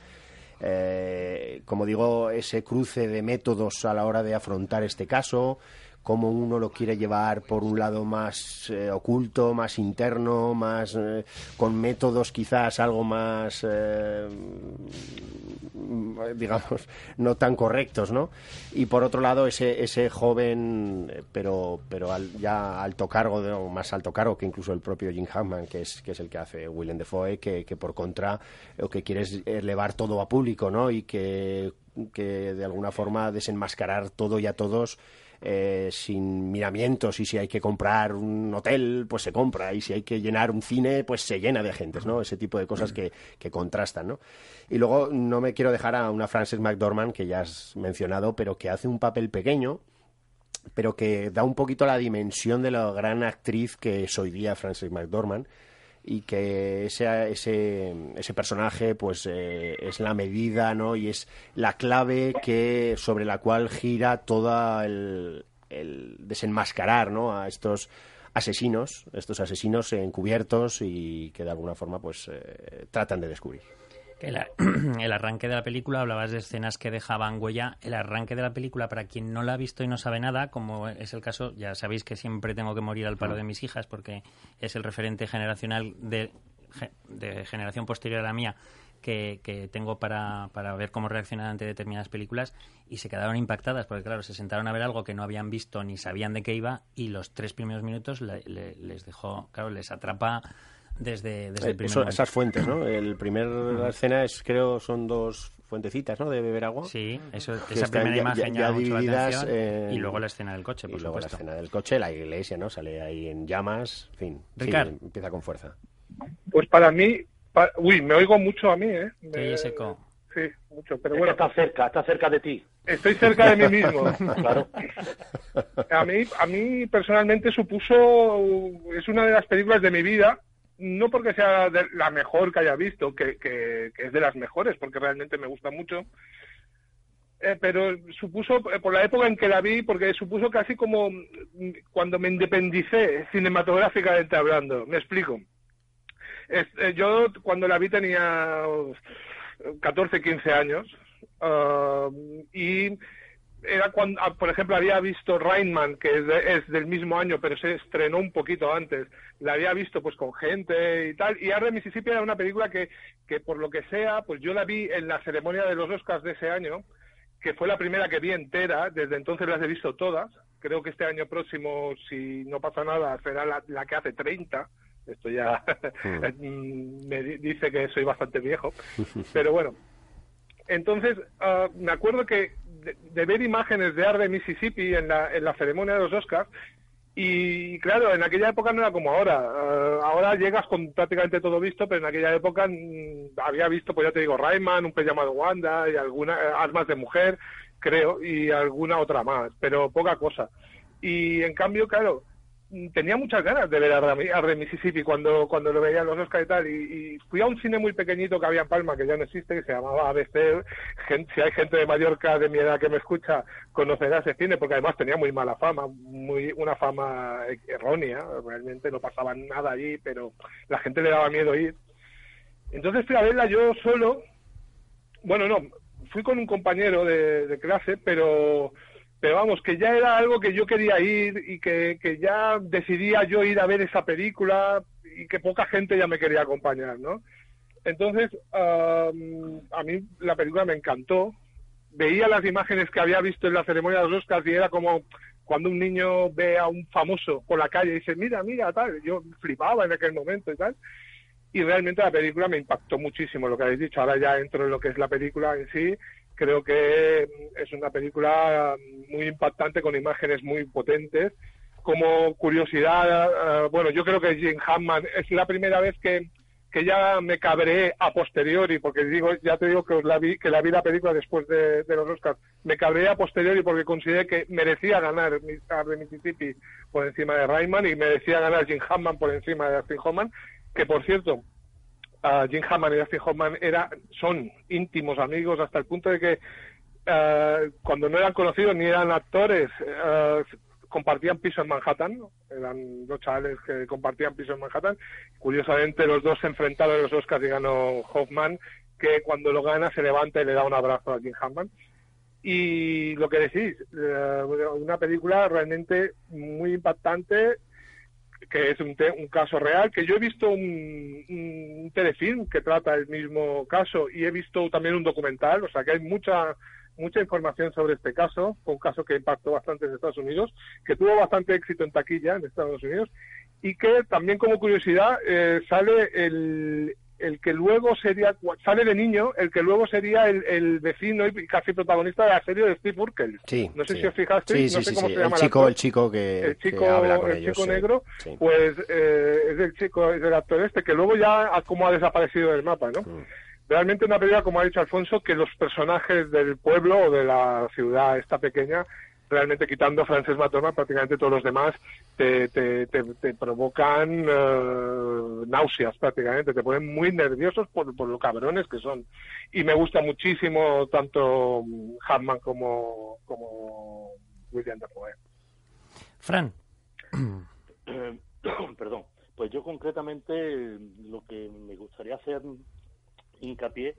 B: como digo, ese cruce de métodos a la hora de afrontar este caso, cómo uno lo quiere llevar por un lado más eh, oculto, más interno, más eh, con métodos quizás algo más, eh, digamos, no tan correctos, ¿no? Y por otro lado, ese, ese joven, pero, pero al- ya alto cargo, o más alto cargo que incluso el propio Jim Hackman, que es, que es el que hace Willem Dafoe, que, que por contra lo que quiere es elevar todo a público, ¿no? Y que, que de alguna forma desenmascarar todo y a todos eh, sin miramientos y si hay que comprar un hotel, pues se compra y si hay que llenar un cine, pues se llena de agentes, ¿no? Ese tipo de cosas que, que contrastan, ¿no? Y luego no me quiero dejar a una Frances McDormand que ya has mencionado, pero que hace un papel pequeño, pero que da un poquito la dimensión de la gran actriz que es hoy día Frances McDormand y que ese, ese, ese personaje pues eh, es la medida ¿no? y es la clave que sobre la cual gira toda el, el desenmascarar ¿no? a estos asesinos, estos asesinos encubiertos y que de alguna forma pues eh, tratan de descubrir.
A: El, el, arranque de la película, hablabas de escenas que dejaban huella. El arranque de la película, para quien no la ha visto y no sabe nada, como es el caso, ya sabéis que siempre tengo que morir al paro de mis hijas porque es el referente generacional de, de generación posterior a la mía que, que tengo para, para, ver cómo reaccionan ante determinadas películas y se quedaron impactadas porque, claro, se sentaron a ver algo que no habían visto ni sabían de qué iba y los tres primeros minutos le, le, les dejó, claro, les atrapa desde, desde el primer
B: Eso, esas fuentes, ¿no? El primer la escena es creo son dos fuentecitas, ¿no? De beber agua.
A: Sí, eso, esa primera ya, imagen ya, ya divididas
B: eh,
A: y luego la escena del coche, por
B: y luego
A: supuesto.
B: la escena del coche, la iglesia, ¿no? Sale ahí en llamas, en fin.
A: Ricard.
B: Sí, empieza con fuerza.
F: Pues para mí, uy, me oigo mucho a mí, ¿eh?
A: Me... Sí, seco.
F: Sí, mucho, pero bueno.
G: está cerca, está cerca de ti.
F: Estoy cerca de mí mismo.
G: claro.
F: A mí, a mí personalmente supuso, es una de las películas de mi vida no porque sea de la mejor que haya visto, que, que, que, es de las mejores, porque realmente me gusta mucho, eh, pero supuso, eh, por la época en que la vi, porque supuso casi como cuando me independicé cinematográficamente hablando. Me explico. Eh, yo cuando la vi tenía 14, 15 años uh, y era cuando, por ejemplo, había visto Rainman, que es, de, es, del mismo año, pero se estrenó un poquito antes. La había visto pues con gente y tal. Y Arde Mississippi era una película que, que, por lo que sea, pues yo la vi en la ceremonia de los Oscars de ese año, que fue la primera que vi entera. Desde entonces las he visto todas. Creo que este año próximo, si no pasa nada, será la, la que hace 30. Esto ya mm. me dice que soy bastante viejo. Pero bueno. Entonces, uh, me acuerdo que de, ver imágenes de Arde, Mississippi en la, en la ceremonia de los Oscars. Y claro, en aquella época no era como ahora. Uh, ahora llegas con prácticamente todo visto, pero en aquella época mmm, había visto, pues ya te digo, Rayman, un pez llamado Wanda y algunas eh, armas de mujer, creo, y alguna otra más, pero poca cosa. Y en cambio, claro, tenía muchas ganas de ver a Arde Mississippi cuando, cuando lo veía en los Oscars y tal. Y, y, fui a un cine muy pequeñito que había en Palma, que ya no existe, que se llamaba ABC. Si hay gente de Mallorca de mi edad que me escucha, conocerá ese cine, porque además tenía muy mala fama, muy una fama errónea. Realmente no pasaba nada allí, pero la gente le daba miedo ir. Entonces fui a verla yo solo. Bueno, no, fui con un compañero de, de clase, pero pero vamos, que ya era algo que yo quería ir y que, que, ya decidía yo ir a ver esa película y que poca gente ya me quería acompañar, ¿no? Entonces, um, a mí la película me encantó. Veía las imágenes que había visto en la ceremonia de los Oscars y era como cuando un niño ve a un famoso por la calle y dice, mira, mira, tal. Yo flipaba en aquel momento y tal. Y realmente la película me impactó muchísimo, lo que habéis dicho. Ahora ya entro en lo que es la película en sí creo que es una película muy impactante con imágenes muy potentes. Como curiosidad, uh, bueno, yo creo que Jim Hammond es la primera vez que, que ya me cabré a posteriori, porque digo, ya te digo que la vi, que la vi la película después de, los Oscars. Me cabré a posteriori porque consideré que merecía ganar de Mississippi por encima de Rayman y merecía ganar Jim Hammond por encima de Austin Hoffman, que por cierto, uh, Jim Hammond y Dustin Hoffman era, son íntimos amigos hasta el punto de que uh, cuando no eran conocidos ni eran actores, uh, compartían piso en Manhattan, eran dos chavales que compartían piso en Manhattan. Curiosamente, los dos se enfrentaron en los Oscars y ganó Hoffman, que cuando lo gana se levanta y le da un abrazo a Jim Hammond. Y lo que decís, una película realmente muy impactante, que es un, un, caso real, que yo he visto un, un, telefilm que trata el mismo caso y he visto también un documental, o sea que hay mucha mucha información sobre este caso, un caso que impactó bastante en Estados Unidos, que tuvo bastante éxito en taquilla en Estados Unidos y que también como curiosidad eh, sale el, el que luego sería, sale de niño, el que luego sería el, el, vecino y casi protagonista de la serie de Steve Urkel.
B: Sí,
F: no sé
B: sí.
F: si os fijaste,
B: sí,
F: no sé cómo se llama
B: el chico,
F: el,
B: chico que,
F: el chico,
B: que habla con
F: el
B: ellos,
F: chico negro, pues eh, es el chico, es el actor este, que luego ya ha, como ha desaparecido del mapa, ¿no?
B: Mm.
F: Realmente una película, como ha dicho Alfonso, que los personajes del pueblo o de la ciudad esta pequeña realmente quitando a Frances McDormand, prácticamente todos los demás te, te, te, te provocan eh, náuseas prácticamente, te ponen muy nerviosos por, por lo cabrones que son. Y me gusta muchísimo tanto Hartman como, como William Dafoe.
A: Fran.
G: Eh, perdón, pues yo concretamente lo que me gustaría hacer hincapié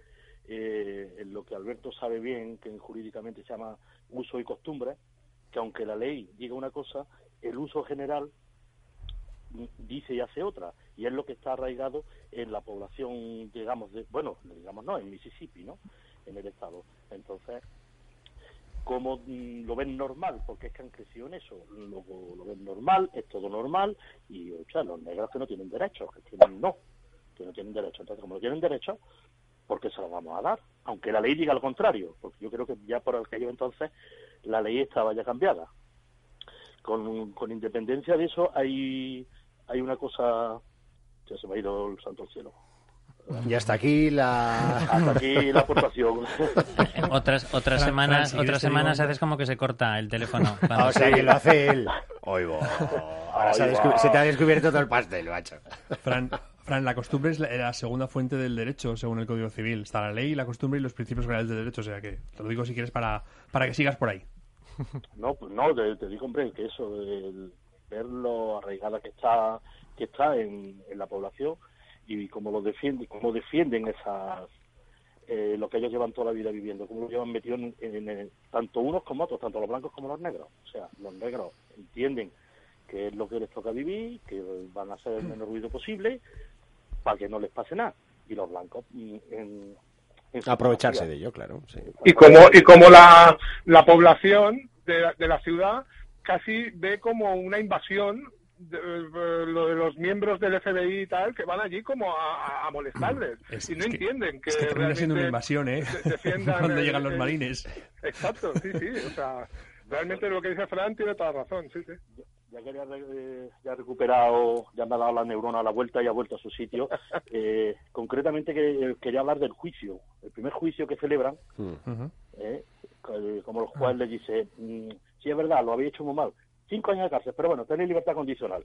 G: eh, en lo que Alberto sabe bien, que jurídicamente se llama uso y costumbre, que aunque la ley diga una cosa, el uso general dice y hace otra, y es lo que está arraigado en la población, digamos, de, bueno, digamos no, en Mississippi, ¿no? En el estado. Entonces, como mm, lo ven normal, porque es que han crecido en eso, lo, lo ven normal, es todo normal, y o sea, los negros que no tienen derechos, que tienen no, que no tienen derechos. Entonces, como no tienen derechos, ¿por qué se los vamos a dar? Aunque la ley diga lo contrario, porque yo creo que ya por aquello entonces la ley estaba ya cambiada. Con, con independencia de eso, hay, hay una cosa, ya se me ha ido el santo al cielo.
B: Y hasta aquí la...
G: Hasta aquí la aportación.
A: otras otras semanas otras semanas haces como que se corta el teléfono.
B: Ah,
A: cuando
B: o sea, que lo hace él. Oigo. Ahora se, ha se te ha descubierto todo el pastel, macho.
D: Fran, Fran, la costumbre es la, la segunda fuente del derecho, según el Código Civil. Está la ley, la costumbre y los principios generales del derecho. O sea que te lo digo si quieres para, para que sigas por ahí.
G: No, pues no, te, digo, hombre, que eso, el ver lo arraigada que está, que está en, en la población y cómo lo defienden, cómo defienden esas, eh, lo que ellos llevan toda la vida viviendo, cómo lo llevan metido en, en- tanto unos como otros, tanto los blancos como los negros. O sea, los negros entienden que es lo que les toca vivir, que van a hacer el menos ruido posible para que no les pase nada. Y los blancos, mm, en,
B: Aprovecharse de ello, claro. Sí.
F: y como y como la, la población de, la- de la ciudad casi ve como una invasión de, de- lo de los miembros del FBI y tal que van allí como a, molestarles
D: Es-
F: y no entienden que,
D: Es que termina siendo una invasión, ¿eh? Cuando llegan los marines.
F: exacto sí sí o sea realmente lo que dice Fran tiene toda razón sí sí
G: ya que ya, re- ya ha recuperado, ya me ha dado la neurona a la vuelta y ha vuelto a su sitio. Eh, concretamente que, quería hablar del juicio, el primer juicio que celebran,
D: Ujú.
G: eh, como el juez les dice, mm, sí es verdad, lo habéis hecho muy mal, cinco años de cárcel, pero bueno, tenéis libertad condicional.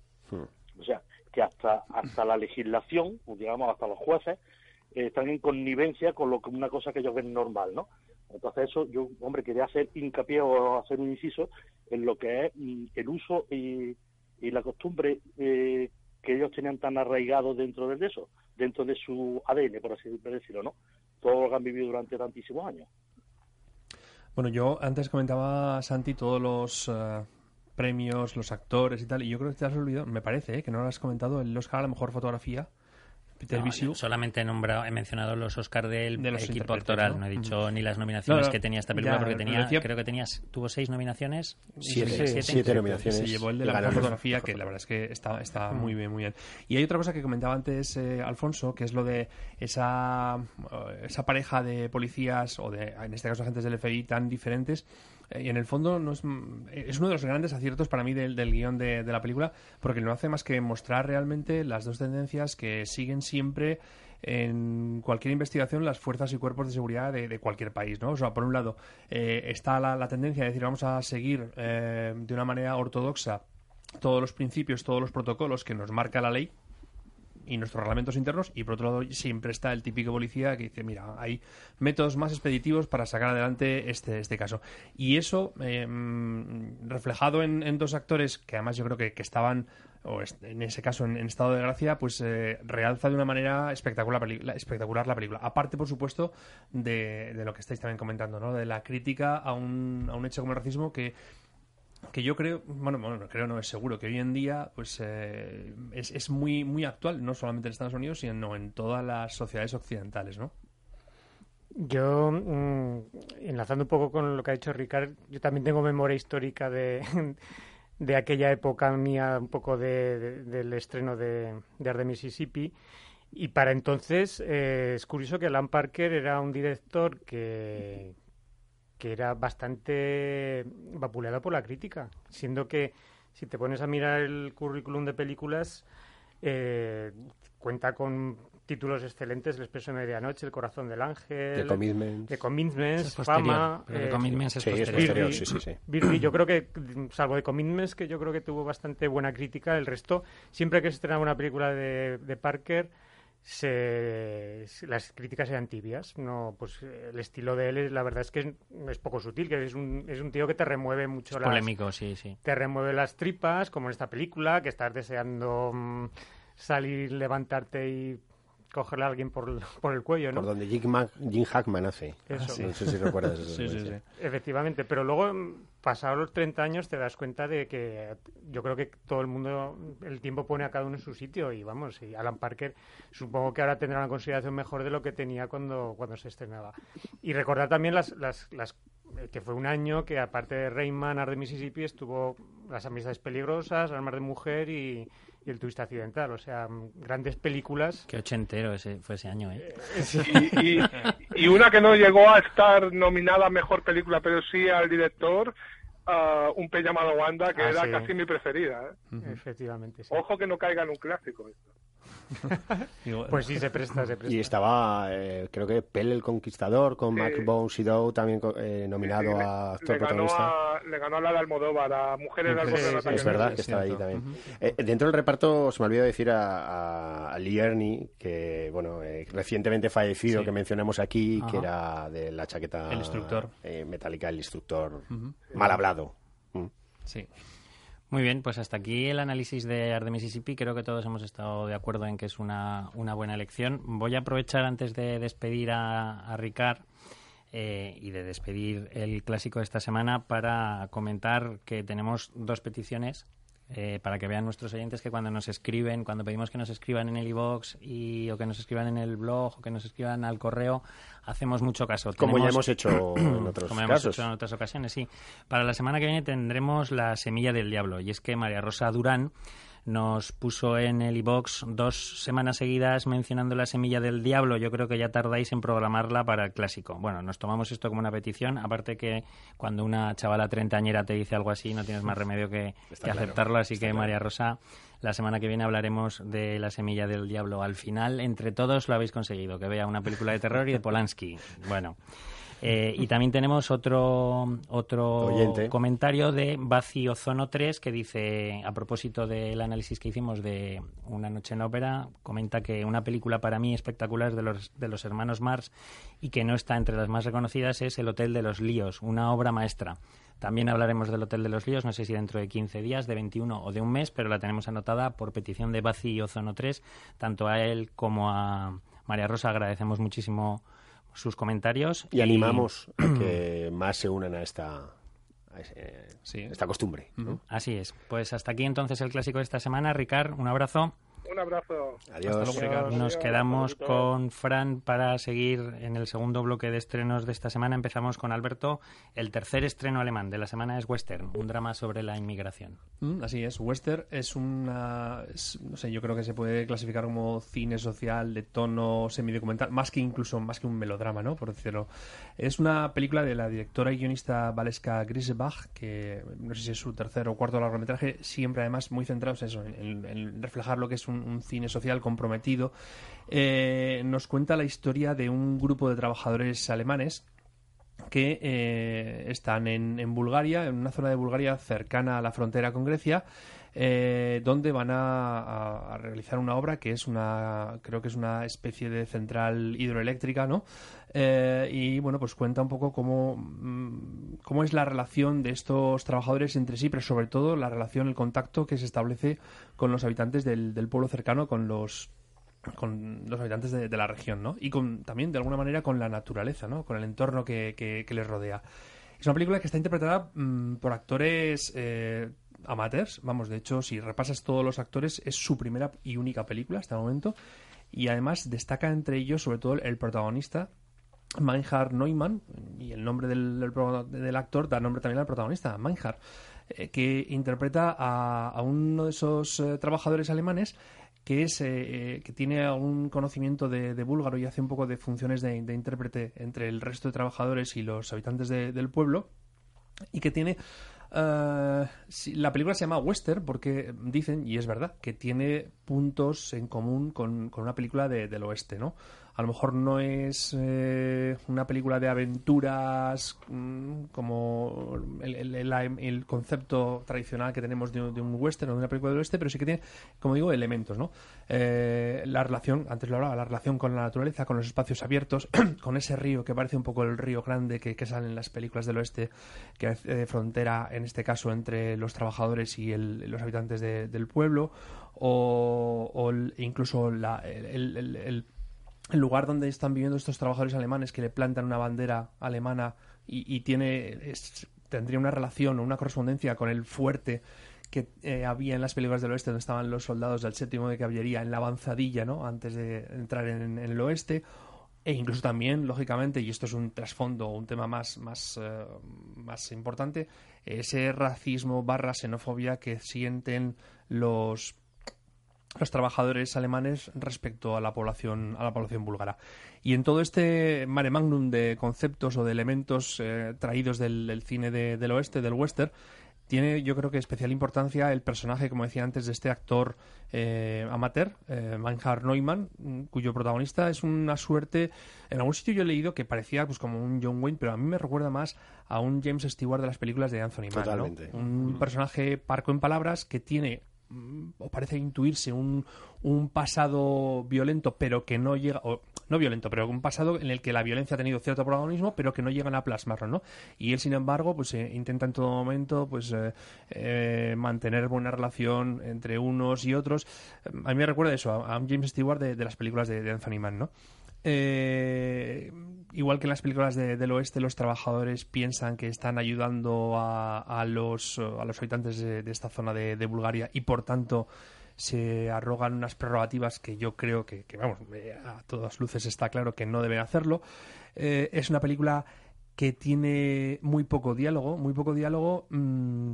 G: O sea, que hasta hasta la legislación, digamos hasta los jueces, eh, están en connivencia con lo que una cosa que ellos ven normal, ¿no? Entonces eso, yo, hombre, quería hacer hincapié o hacer un inciso en lo que es mm, el uso y, y la costumbre eh, que ellos tenían tan arraigados dentro de eso, dentro de su ADN, por así decirlo, ¿no? Todo lo que han vivido durante tantísimos años.
D: Bueno, yo antes comentaba, Santi, todos los eh, premios, los actores y tal, y yo creo que te has olvidado, me parece, ¿eh? que no lo has comentado, el Oscar a la mejor fotografía, Peter
A: No,
D: Visiu.
A: solamente he, nombrado, he mencionado los Oscar del
D: De los
A: equipo actoral,
D: ¿no?
A: no, he dicho ni las nominaciones
D: No, no,
A: que tenía esta película
D: ya,
A: porque tenía,
D: decía-
A: creo que tenías, tuvo seis nominaciones.
B: Siete, siete nominaciones.
D: Se llevó el de la mejor fotografía, que la verdad es que está, está
A: Mm.
D: muy bien, muy bien. Y hay otra cosa que comentaba antes eh, Alfonso, que es lo de esa, eh, esa pareja de policías, o de, en este caso agentes del FBI, tan diferentes. Y en el fondo no es, mm, es uno de los grandes aciertos para mí del, del guion de, de la película, porque no hace más que mostrar realmente las dos tendencias que siguen siempre en cualquier investigación las fuerzas y cuerpos de seguridad de, de cualquier país, ¿no? O sea, por un lado eh, está la, la tendencia de decir vamos a seguir eh, de una manera ortodoxa todos los principios, todos los protocolos que nos marca la ley y nuestros reglamentos internos y por otro lado siempre está el típico policía que dice mira hay métodos más expeditivos para sacar adelante este, este caso y eso mm, reflejado en, dos actores que además yo creo que, que estaban o en ese caso en, estado de gracia pues eh, realza de una manera espectacular, la- espectacular la película aparte por supuesto de, de lo que estáis también comentando ¿no? de la crítica a un, a un hecho como el racismo que que yo creo, bueno, bueno, no creo, no es seguro, que hoy en día pues eh, es, es muy, muy actual, no solamente en Estados Unidos, sino en todas las sociedades occidentales, ¿no?
C: Yo, mm, enlazando un poco con lo que ha dicho Ricard, yo también tengo memoria histórica de, de aquella época mía, un poco de, de- del estreno de, de Mississippi. Y para entonces eh, es curioso que Alan Parker era un director que, que era bastante vapuleado por la crítica, siendo que si te pones a mirar el currículum de películas, eh, cuenta con títulos excelentes, El expreso de medianoche, El corazón del ángel,
B: The Commitments.
C: The Commitments, Fama,
A: pero The
C: eh,
A: Commitments es
B: Sí, es
A: posterior.
B: sí, sí, sí.
C: Yo creo que, salvo de Commitments, que yo creo que tuvo bastante buena crítica, el resto, siempre que se estrenaba una película de, de Parker, se, las críticas eran tibias. No, pues eh, el estilo de él, es- la verdad es que es, es poco sutil, que es un, es un tío que te remueve mucho las,
A: Polémico, sí, sí.
C: te remueve las tripas, como en esta película, que estás deseando mm, salir, levantarte y cogerle a alguien por, el- por el cuello, ¿no?
B: Por donde Jim, Mac- Jim Hackman hace.
C: Eso.
B: No sé si recuerdas esa
D: Sí, sí.
C: Efectivamente, pero luego, mm, pasados los 30 años, te das cuenta de que yo creo que todo el mundo, el tiempo pone a cada uno en su sitio y vamos, y Alan Parker supongo que ahora tendrá una consideración mejor de lo que tenía cuando, cuando se estrenaba. Y recordar también las, las, las eh, que fue un año que aparte de Rayman, Art de Mississippi, estuvo Las amistades peligrosas, Armas de mujer y, y El turista accidental, o sea, mm, grandes películas.
A: Qué ochentero ese, fue ese año, ¿eh?
F: Y, y- y una que no llegó a estar nominada a mejor película, pero sí al director, ah, Un pez llamado Wanda, que
C: Ah,
F: era
C: sí.
F: casi mi preferida. ¿eh?
C: Efectivamente, sí.
F: Ojo que no caiga en un clásico. esto.
C: Pues sí, se presta, se presta.
B: Y estaba, eh, creo que Pele el Conquistador, con
F: Sí.
B: Mac Bones y Doe, también eh, nominado
F: Sí, le-
B: a actor
F: le ganó
B: protagonista.
F: a, le ganó a la de Almodóvar, a Mujeres de
C: Sí, sí, sí,
F: Natalia
B: Es verdad que estaba ahí también. Eh, dentro del reparto se me olvidó decir a, a, Ernie, que bueno, eh, recientemente fallecido,
D: Sí.
B: que mencionamos aquí, que
A: Ajá.
B: era de la chaqueta
D: El instructor.
B: eh, metálica, el instructor
D: Ujú.
B: mal hablado. Mm.
D: Sí.
A: Muy bien, pues hasta aquí el análisis de Art de Mississippi. Creo que todos hemos estado de acuerdo en que es una, una buena elección. Voy a aprovechar antes de despedir a, a Ricard eh, y de despedir el clásico de esta semana para comentar que tenemos dos peticiones eh, para que vean nuestros oyentes que cuando nos escriben, cuando pedimos que nos escriban en el iBox y o que nos escriban en el blog o que nos escriban al correo, hacemos mucho caso.
B: Como ya hemos hecho en otros
A: como hemos
B: casos.
A: hecho en otras ocasiones, sí. Para la semana que viene tendremos la semilla del diablo. Y es que María Rosa Durán nos puso en el iBox dos semanas seguidas mencionando la semilla del diablo. Yo creo que ya tardáis en programarla para el clásico. Bueno, nos tomamos esto como una petición. Aparte que cuando una chavala treintañera te dice algo así, no tienes más remedio que, que
B: claro,
A: aceptarlo. Así que
B: claro.
A: María Rosa, la semana que viene hablaremos de la semilla del diablo. Al final, entre todos lo habéis conseguido. Que vea una película de terror y de Polanski. Bueno. Eh, y también tenemos otro, otro
B: Oyente.
A: comentario de Vacío Zono 3 que dice, a propósito del análisis que hicimos de Una noche en ópera, comenta que una película para mí espectacular de los, de los hermanos Mars y que no está entre las más reconocidas es El Hotel de los Líos, una obra maestra. También hablaremos del Hotel de los Líos, no sé si dentro de 15 días, de 21 o de un mes, pero la tenemos anotada por petición de Vacío Zono 3. Tanto a él como a María Rosa agradecemos muchísimo sus comentarios.
B: Y animamos a que más se unan a esta, a ese-
D: Sí.
B: esta costumbre. ¿no?
A: Así es. Pues hasta aquí entonces el clásico de esta semana. Ricard, un abrazo.
F: Un abrazo.
B: Adiós.
D: luego, Ricardo.
A: Nos
F: Adiós,
A: quedamos
F: saluditos.
A: con Fran para seguir en el segundo bloque de estrenos de esta semana. Empezamos con Alberto. El tercer estreno alemán de la semana es Western, un drama sobre la inmigración.
D: Mm, así es, western es una, es- no sé, yo creo que se puede clasificar como cine social de tono semidocumental, más que incluso más que un melodrama, ¿no? Por decirlo. Es una película de la directora y guionista Valeska Grisebach, que no sé si es su tercer o cuarto largometraje, siempre además muy centrados en eso, en, en reflejar lo que es un, un cine social comprometido. Eh, nos cuenta la historia de un grupo de trabajadores alemanes que eh, están en, en Bulgaria, en una zona de Bulgaria cercana a la frontera con Grecia, eh, donde van a, realizar una obra que es una, creo que es una especie de central hidroeléctrica, ¿no? Eh, y bueno, pues cuenta un poco cómo, mm, cómo es la relación de estos trabajadores entre sí, pero sobre todo la relación, el contacto que se establece con los habitantes del, pueblo cercano, con los con los habitantes de, la región, ¿no? Y con, también, de alguna manera, con la naturaleza, ¿no? Con el entorno que, les rodea. Es una película que está interpretada mm, por actores eh, amateurs. Vamos, de hecho, si repasas todos los actores, es su primera y única película hasta el momento. Y además destaca entre ellos, sobre todo, el protagonista, Meinhard Neumann, y el nombre del, del actor da nombre también al protagonista, Meinhard, eh, que interpreta a, uno de esos eh, trabajadores alemanes que es eh, que tiene algún conocimiento de, búlgaro y hace un poco de funciones de, de intérprete entre el resto de trabajadores y los habitantes de- del pueblo y que tiene Eh, sí, la película se llama Western porque dicen, y es verdad, que tiene puntos en común con, con una película de- del oeste, ¿no? A lo mejor no es eh, una película de aventuras mm, como el, concepto tradicional que tenemos de, un- de un western o de una película del oeste, pero sí que tiene, como digo, elementos, ¿no? Eh, la relación, antes lo hablaba, la relación con la naturaleza, con los espacios abiertos, con ese río que parece un poco el río grande que, que sale en las películas del oeste, que hace frontera, en este caso, entre los trabajadores y el- los habitantes de- del pueblo, o, incluso la- el- el- lugar donde están viviendo estos trabajadores alemanes que le plantan una bandera alemana y, y tiene tendría una relación o una correspondencia con el fuerte que eh, había en las películas del oeste donde estaban los soldados del séptimo de caballería en la avanzadilla no antes de entrar en, en el oeste. E incluso también lógicamente y esto es un trasfondo un tema más más eh, más importante ese racismo barra xenofobia que sienten los los trabajadores alemanes respecto a la población a la población búlgara. Y en todo este mare magnum de conceptos o de elementos eh, traídos del, del cine de- del oeste del western tiene yo creo que especial importancia el personaje como decía antes de este actor eh, amateur eh, Meinhard Neumann cuyo protagonista es una suerte en algún sitio yo he leído que parecía pues como un John Wayne pero a mí me recuerda más a un James Stewart de las películas de Anthony Mann ¿no? Un personaje parco en palabras que tiene o parece intuirse un, un pasado violento, pero que no llega, o no violento, pero un pasado en el que la violencia ha tenido cierto protagonismo, pero que no llegan a plasmarlo, ¿no? Y él, sin embargo, pues eh, intenta en todo momento, pues eh, eh, mantener buena relación entre unos y otros. A mí me recuerda eso, a, James Stewart de, de las películas de, de Anthony Mann, ¿no? Eh, igual que en las películas de- del oeste, los trabajadores piensan que están ayudando a, los, a los habitantes de, esta zona de, Bulgaria y por tanto se arrogan unas prerrogativas que yo creo que, que, vamos, eh, a todas luces está claro que no deben hacerlo. Eh, es una película que tiene muy poco diálogo, muy poco diálogo. mm,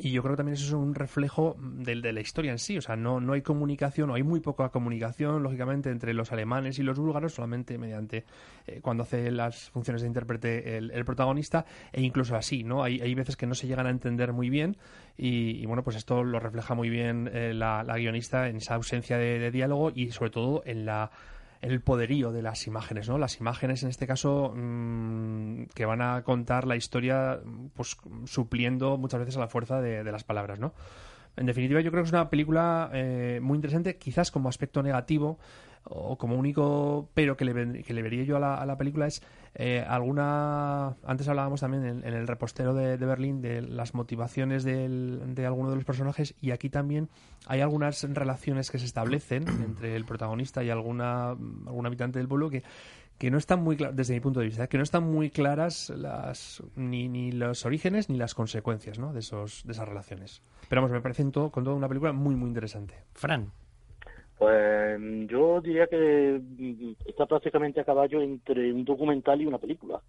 D: y yo creo que también eso es un reflejo del de la historia en sí. O sea, no, no hay comunicación, o hay muy poca comunicación, lógicamente, entre los alemanes y los búlgaros, solamente mediante eh, cuando hace las funciones de intérprete el, el protagonista, e incluso así, ¿no? Hay, hay veces que no se llegan a entender muy bien, y, y, bueno, pues esto lo refleja muy bien eh, la, la guionista en esa ausencia de, de diálogo y sobre todo en la el poderío de las imágenes, ¿no? Las imágenes, en este caso, mmm, que van a contar la historia, pues supliendo muchas veces a la fuerza de, de las palabras, ¿no? En definitiva, yo creo que es una película eh, muy interesante, quizás como aspecto negativo o como único pero que le, que le vería yo a la, a la película es eh, alguna... Antes hablábamos también en, en el repostero de, de, Berlín de las motivaciones del, de alguno de los personajes y aquí también hay algunas relaciones que se establecen entre el protagonista y alguna algún habitante del pueblo que que no están muy claras, desde mi punto de vista, que no están muy claras las, ni, ni los orígenes ni las consecuencias ¿no? de, esos, de esas relaciones. Pero vamos, me parece en todo, con toda una película muy, muy interesante.
A: Fran.
G: Pues yo diría que está prácticamente a caballo entre un documental y una película.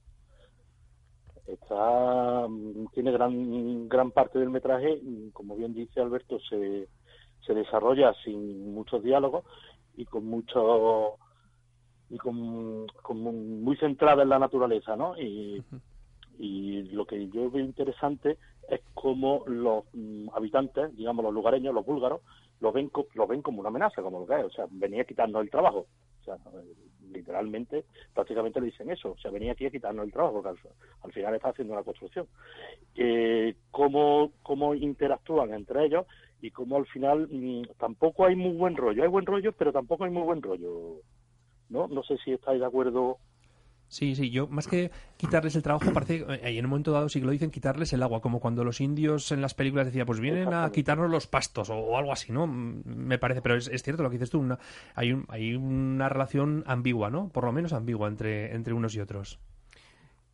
G: Está, tiene gran, gran parte del metraje, como bien dice Alberto, se, se desarrolla sin muchos diálogos y con mucho y con, con, muy centrada en la naturaleza, ¿no? Y, y lo que yo veo interesante es cómo los mm, habitantes, digamos los lugareños, los búlgaros, lo ven, lo ven como una amenaza, como lo que es, o sea, venía a el trabajo. O sea, literalmente, prácticamente le dicen eso, o sea, venía aquí a quitarnos el trabajo, porque al, al final está haciendo una construcción. Eh, cómo, cómo interactúan entre ellos y cómo al final mmm, tampoco hay muy buen rollo. Hay buen rollo, pero tampoco hay muy buen rollo. ¿no? No sé si estáis de acuerdo.
D: Sí, sí, yo más que quitarles el trabajo, parece, y en un momento dado sí que lo dicen, quitarles el agua, como cuando los indios en las películas decían, pues vienen a quitarnos los pastos o, o algo así, ¿no? Me parece, pero es, es cierto lo que dices tú, una, hay, un, hay una relación ambigua, ¿no? Por lo menos ambigua entre, entre unos y otros.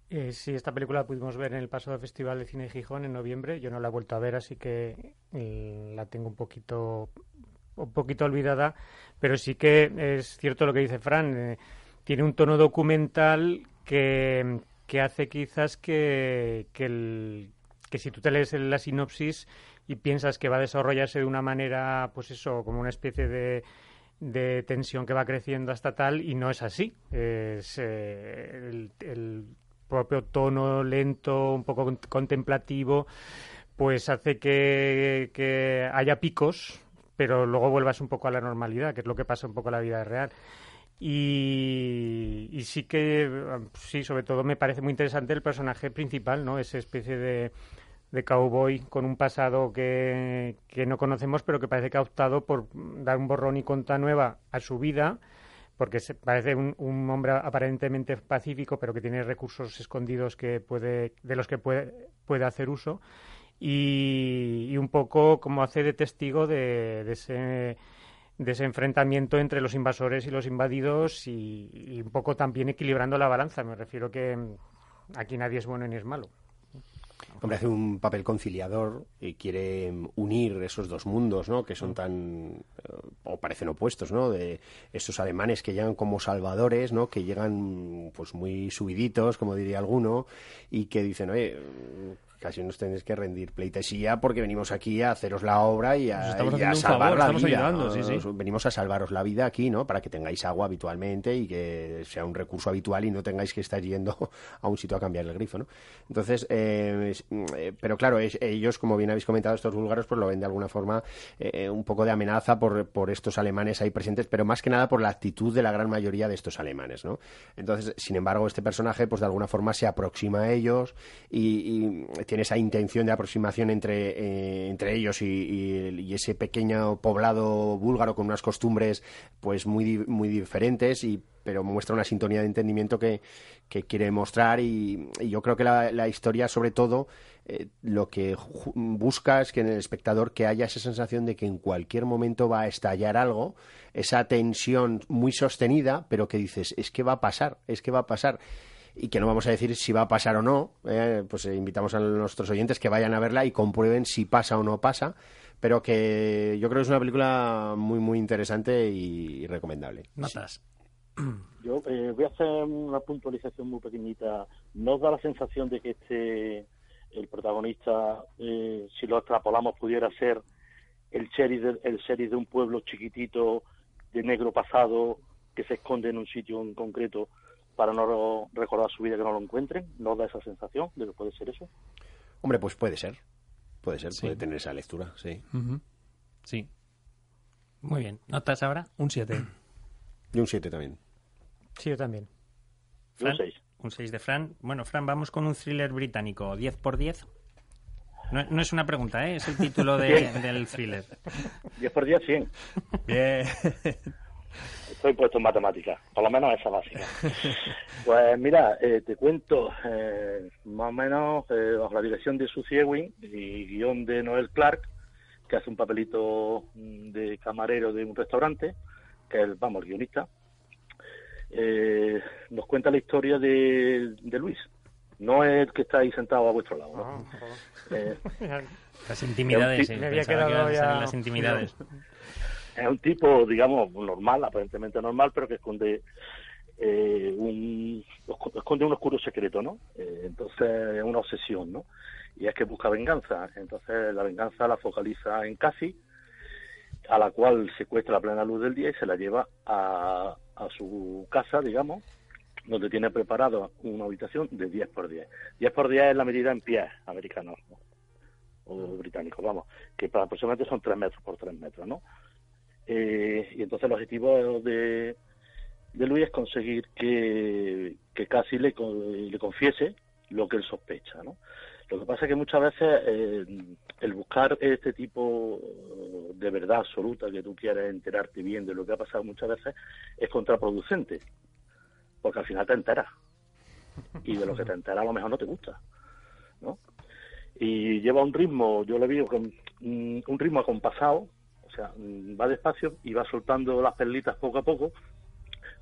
C: Eh, sí, esta película la pudimos ver en el pasado Festival de Cine de Gijón en noviembre. Yo no la he vuelto a ver, así que eh, la tengo un poquito un poquito olvidada, pero sí que es cierto lo que dice Fran. Eh, tiene un tono documental que, hace quizás que, el, que si tú te lees la sinopsis y piensas que va a desarrollarse de una manera, pues eso, como una especie de, de tensión que va creciendo hasta tal, y no es así. Es eh, el, el propio tono lento, un poco contemplativo pues hace que, que haya picos, pero luego vuelvas un poco a la normalidad, que es lo que pasa un poco en la vida real. Y, sí que, sí, sobre todo me parece muy interesante el personaje principal, ¿no? Esa especie de, de cowboy con un pasado que, que, no conocemos, pero que parece que ha optado por dar un borrón y conta nueva a su vida, porque se, parece un, un, hombre aparentemente pacífico, pero que tiene recursos escondidos que puede, de los que puede, puede hacer uso. Y, y, un poco como hace de testigo de, de ese de ese enfrentamiento entre los invasores y los invadidos y, y, un poco también equilibrando la balanza. Me refiero que aquí nadie es bueno ni es malo.
B: Hombre, hace un papel conciliador y quiere unir esos dos mundos, ¿no? Que son tan o parecen opuestos, ¿no? De estos alemanes que llegan como salvadores, ¿no? Que llegan pues muy subiditos, como diría alguno, y que dicen, oye, casi nos tenéis que rendir pleitesía porque venimos aquí a haceros la obra y a, y a salvar
D: favor,
B: la vida.
D: Ayudando, sí, sí.
B: Venimos a salvaros la vida aquí, ¿no? Para que tengáis agua habitualmente y que sea un recurso habitual y no tengáis que estar yendo a un sitio a cambiar el grifo, ¿no? Entonces, eh, eh, pero claro, es, ellos, como bien habéis comentado, estos búlgaros, pues lo ven de alguna forma eh, un poco de amenaza por, por estos alemanes ahí presentes, pero más que nada por la actitud de la gran mayoría de estos alemanes, ¿no? Entonces, sin embargo, este personaje, pues de alguna forma se aproxima a ellos y, y tiene esa intención de aproximación entre, eh, entre ellos y, ese pequeño poblado búlgaro con unas costumbres pues muy, muy diferentes y pero muestra una sintonía de entendimiento que, que quiere mostrar y, yo creo que la, la historia sobre todo eh, lo que busca es que en el espectador que haya esa sensación de que en cualquier momento va a estallar algo, esa tensión muy sostenida, pero que dices, es que va a pasar, es que va a pasar y que no vamos a decir si va a pasar o no, eh, pues eh, invitamos a nuestros oyentes que vayan a verla y comprueben si pasa o no pasa, pero que yo creo que es una película muy, muy interesante y, y recomendable.
A: Notas.
G: Sí. Yo eh, voy a hacer una puntualización muy pequeñita. ¿No os da la sensación de que este el protagonista, eh, si lo extrapolamos, pudiera ser el sheriff, de, el sheriff de un pueblo chiquitito de negro pasado que se esconde en un sitio en concreto para no recordar su vida que no lo encuentren? ¿No da esa sensación de que puede ser eso?
B: Hombre, pues puede ser. Puede ser, sí. puede tener esa lectura, sí.
D: Uh -huh. Sí.
A: Muy bien. ¿Notas ahora?
D: Un 7.
B: Y un 7 también.
C: Sí, yo también.
A: Fran, un 6. Un 6 de Fran. Bueno, Fran, vamos con un thriller británico. ¿10 por 10? No, no, es una pregunta, ¿eh? es el título de, del thriller.
G: 10 por 10, 100.
D: Bien.
G: Estoy puesto en matemáticas, por lo menos esa básica. pues mira, eh, te cuento eh, más o menos eh, bajo la dirección de Susie Ewing y guion de Noel Clark, que hace un papelito de camarero de un restaurante, que es, vamos, el guionista. Eh, nos cuenta la historia de, de Luis, no es el que está ahí sentado a vuestro lado. ¿no?
A: eh, las intimidades,
C: me había quedado ya...
A: las intimidades.
G: Es un tipo, digamos, normal, aparentemente normal, pero que esconde eh, un esconde un oscuro secreto, ¿no? Eh, entonces es una obsesión, ¿no? Y es que busca venganza. Entonces la venganza la focaliza en Cassie, a la cual secuestra a plena luz del día y se la lleva a, a su casa, digamos, donde tiene preparado una habitación de 10 por 10. 10 por 10 es la medida en pies americanos ¿no? o británicos, vamos, que aproximadamente son 3 metros por 3 metros, ¿no? Eh, y entonces el objetivo de, de Luis es conseguir que, que casi le, le confiese lo que él sospecha, ¿no? Lo que pasa es que muchas veces eh, el buscar este tipo de verdad absoluta que tú quieres enterarte bien de lo que ha pasado muchas veces es contraproducente porque al final te enteras. Y de lo que te enteras a lo mejor no te gusta. ¿no? Y lleva un ritmo, yo le digo, un ritmo acompasado, o sea, va despacio y va soltando las perlitas poco a poco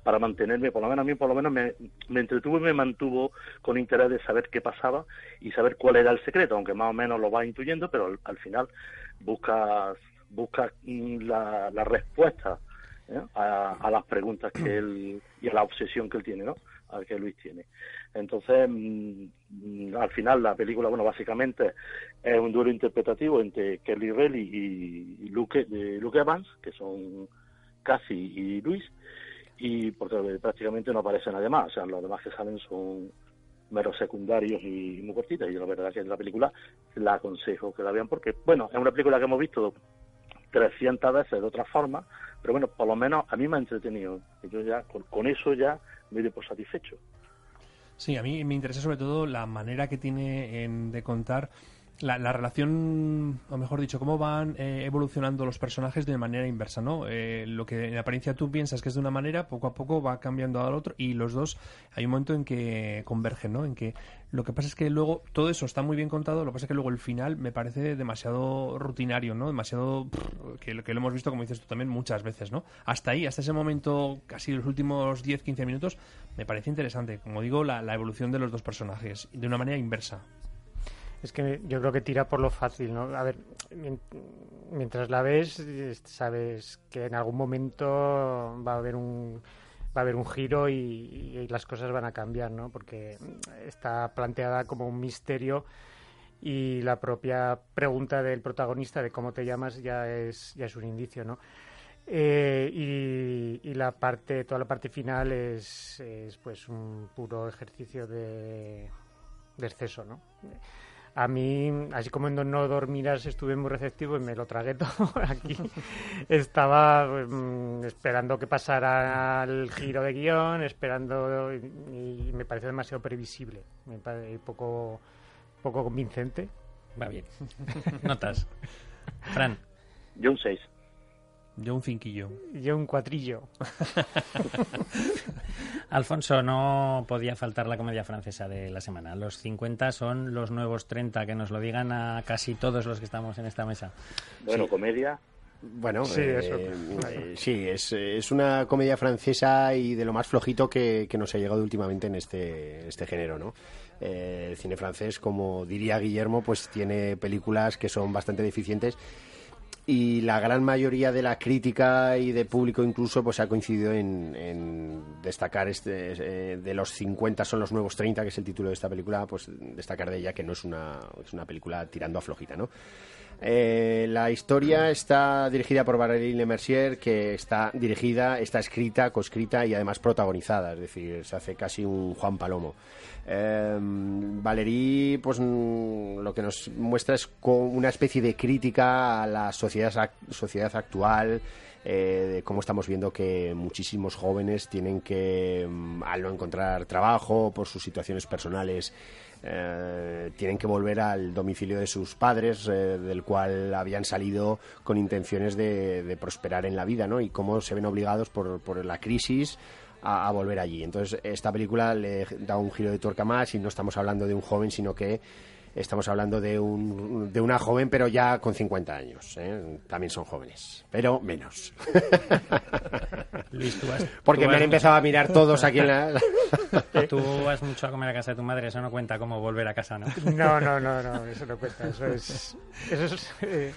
G: para mantenerme, por lo menos a mí por lo menos me, me entretuvo y me mantuvo con interés de saber qué pasaba y saber cuál era el secreto, aunque más o menos lo va intuyendo, pero al, al final buscas busca la, la respuesta ¿eh? a, a, las preguntas que él y a la obsesión que él tiene, ¿no? Al que Luis tiene. Entonces, mmm, al final la película, bueno, básicamente es un duelo interpretativo entre Kelly Relly y, Luke, de Luke Evans, que son Cassie y Luis, y porque prácticamente no aparece nadie más, o sea, los demás que salen son meros secundarios y muy cortitas. Y la verdad que la película la aconsejo que la vean porque, bueno, es una película que hemos visto 300 veces de otra forma, pero bueno, por lo menos a mí me ha entretenido. Yo ya, con, eso ya me por satisfecho.
D: Sí, a mí me interesa sobre todo la manera que tiene de contar la, la, relación, o mejor dicho, cómo van eh, evolucionando los personajes de manera inversa, ¿no? Eh, lo que en apariencia tú piensas que es de una manera, poco a poco va cambiando al otro y los dos hay un momento en que convergen, ¿no? En que lo que pasa es que luego todo eso está muy bien contado, lo que pasa es que luego el final me parece demasiado rutinario, ¿no? Demasiado que, que lo hemos visto, como dices tú también, muchas veces, ¿no? Hasta ahí, hasta ese momento, casi los últimos 10-15 minutos, me parece interesante, como digo, la, la evolución de los dos personajes, de una manera inversa.
C: Es que yo creo que tira por lo fácil, ¿no? A ver, mientras la ves, sabes que en algún momento va a haber un va a haber un giro y, las cosas van a cambiar, ¿no? Porque está planteada como un misterio y la propia pregunta del protagonista de cómo te llamas ya es ya es un indicio, ¿no? Eh, y, la parte toda la parte final es, es pues un puro ejercicio de, de exceso, ¿no? A mí, así como en No Dormirás estuve muy receptivo y me lo tragué todo, aquí estaba mm, esperando que pasara el giro de guion, esperando y, me pareció demasiado previsible, me poco, poco convincente.
A: Va bien. Notas. Fran.
G: Yo un 6.
D: Yo un cinquillo.
C: Yo un cuatrillo.
A: Alfonso, no podía faltar la comedia francesa de la semana. Los 50 son los nuevos 30, que nos lo digan a casi todos los que estamos en esta mesa.
G: Bueno, comedia.
B: Bueno, sí, eh, eh, sí es, es, una comedia francesa y de lo más flojito que, que nos ha llegado últimamente en este, este género, ¿no? Eh, el cine francés, como diría Guillermo, pues tiene películas que son bastante deficientes y la gran mayoría de la crítica y de público incluso pues ha coincidido en, destacar este eh, de los 50 son los nuevos 30 que es el título de esta película pues destacar de ella que no es una es una película tirando a flojita no eh, la historia está dirigida por Valérie Lemercier, que está dirigida, está escrita, coescrita y además protagonizada, es decir, se hace casi un Juan Palomo. Eh, Valérie, pues mm, lo que nos muestra es una especie de crítica a la sociedad, sociedad actual, eh, de cómo estamos viendo que muchísimos jóvenes tienen que, mm, al no encontrar trabajo por sus situaciones personales, eh, tienen que volver al domicilio de sus padres, eh, del cual habían salido con intenciones de, prosperar en la vida, ¿no? Y cómo se ven obligados por, por la crisis a, volver allí. Entonces, esta película le da un giro de tuerca más y no estamos hablando de un joven, sino que estamos hablando de, un, de una joven, pero ya con 50 años. ¿eh? También son jóvenes, pero menos. Porque me han empezado a mirar todos aquí en la...
A: Tú vas mucho a comer a casa de tu madre, eso no cuenta como volver a casa, ¿no?
C: No, no, no, no eso no cuenta. Eso es... Eso es eh,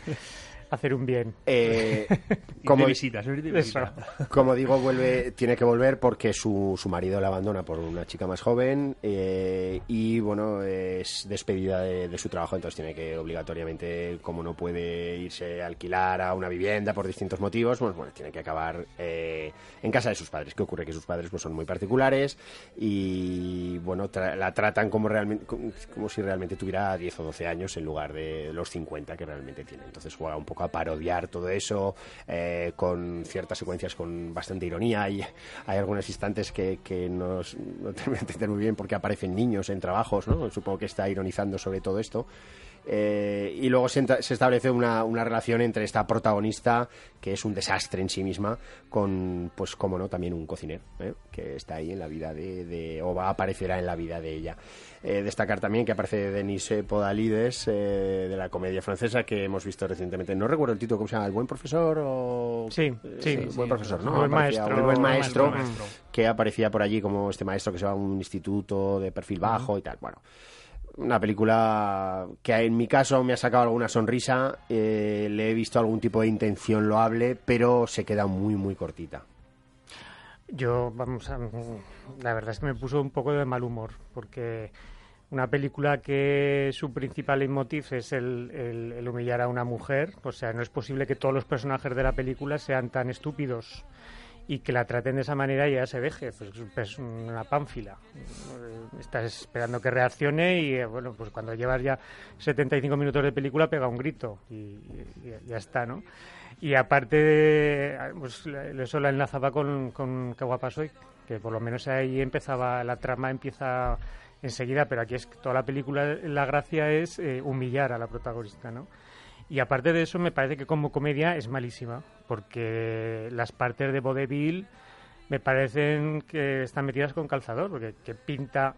C: hacer un bien.
B: Eh, como, visitas, como digo, vuelve, tiene que volver porque su, su marido la abandona por una chica más joven eh, y bueno, es despedida de, su trabajo, entonces tiene que obligatoriamente, como no puede irse a alquilar a una vivienda por distintos motivos, pues bueno, tiene que acabar eh, en casa de sus padres. ¿Qué ocurre? Que sus padres pues son muy particulares y bueno, la tratan como realmente como, si realmente tuviera 10 o 12 años en lugar de los 50 que realmente tiene. Entonces juega un poco a parodiar todo eso, eh, con ciertas secuencias con bastante ironía. Y hay algunos instantes que, que no te voy a entender muy bien porque aparecen niños en trabajos, ¿no? Supongo que está ironizando sobre todo esto. Eh, y luego se, establece una, una, relación entre esta protagonista, que es un desastre en sí misma, con, pues, como no, también un cocinero, ¿eh? que está ahí en la vida de, o va a aparecer en la vida de ella. Destacar también que aparece Denise Podalides, de la comedia francesa, que hemos visto recientemente. No recuerdo el título, ¿cómo se llama? ¿El buen profesor? O...
C: Sí, sí,
B: buen profesor, ¿no?
C: El maestro,
B: el buen maestro, que aparecía por allí como este maestro que se va a un instituto de perfil bajo y tal. Bueno una película que en mi caso me ha sacado alguna sonrisa, eh, le he visto algún tipo de intención loable, pero se queda muy, muy cortita.
C: Yo, vamos, a, la verdad es que me puso un poco de mal humor, porque una película que su principal leitmotiv es el, el, humillar a una mujer, o sea, no es posible que todos los personajes de la película sean tan estúpidos y que la traten de esa manera y ya se deje, pues es una pánfila. Estás esperando que reaccione y eh, bueno, pues cuando llevas ya 75 minutos de película pega un grito y, ya está, ¿no? Y aparte, de, pues eso la enlazaba con, con Qué guapa que por lo menos ahí empezaba, la trama empieza enseguida, pero aquí es toda la película, la gracia es eh, humillar a la protagonista, ¿no? Y aparte de eso, me parece que como comedia es malísima, porque las partes de vodevil me parecen que están metidas con calzador, porque que pinta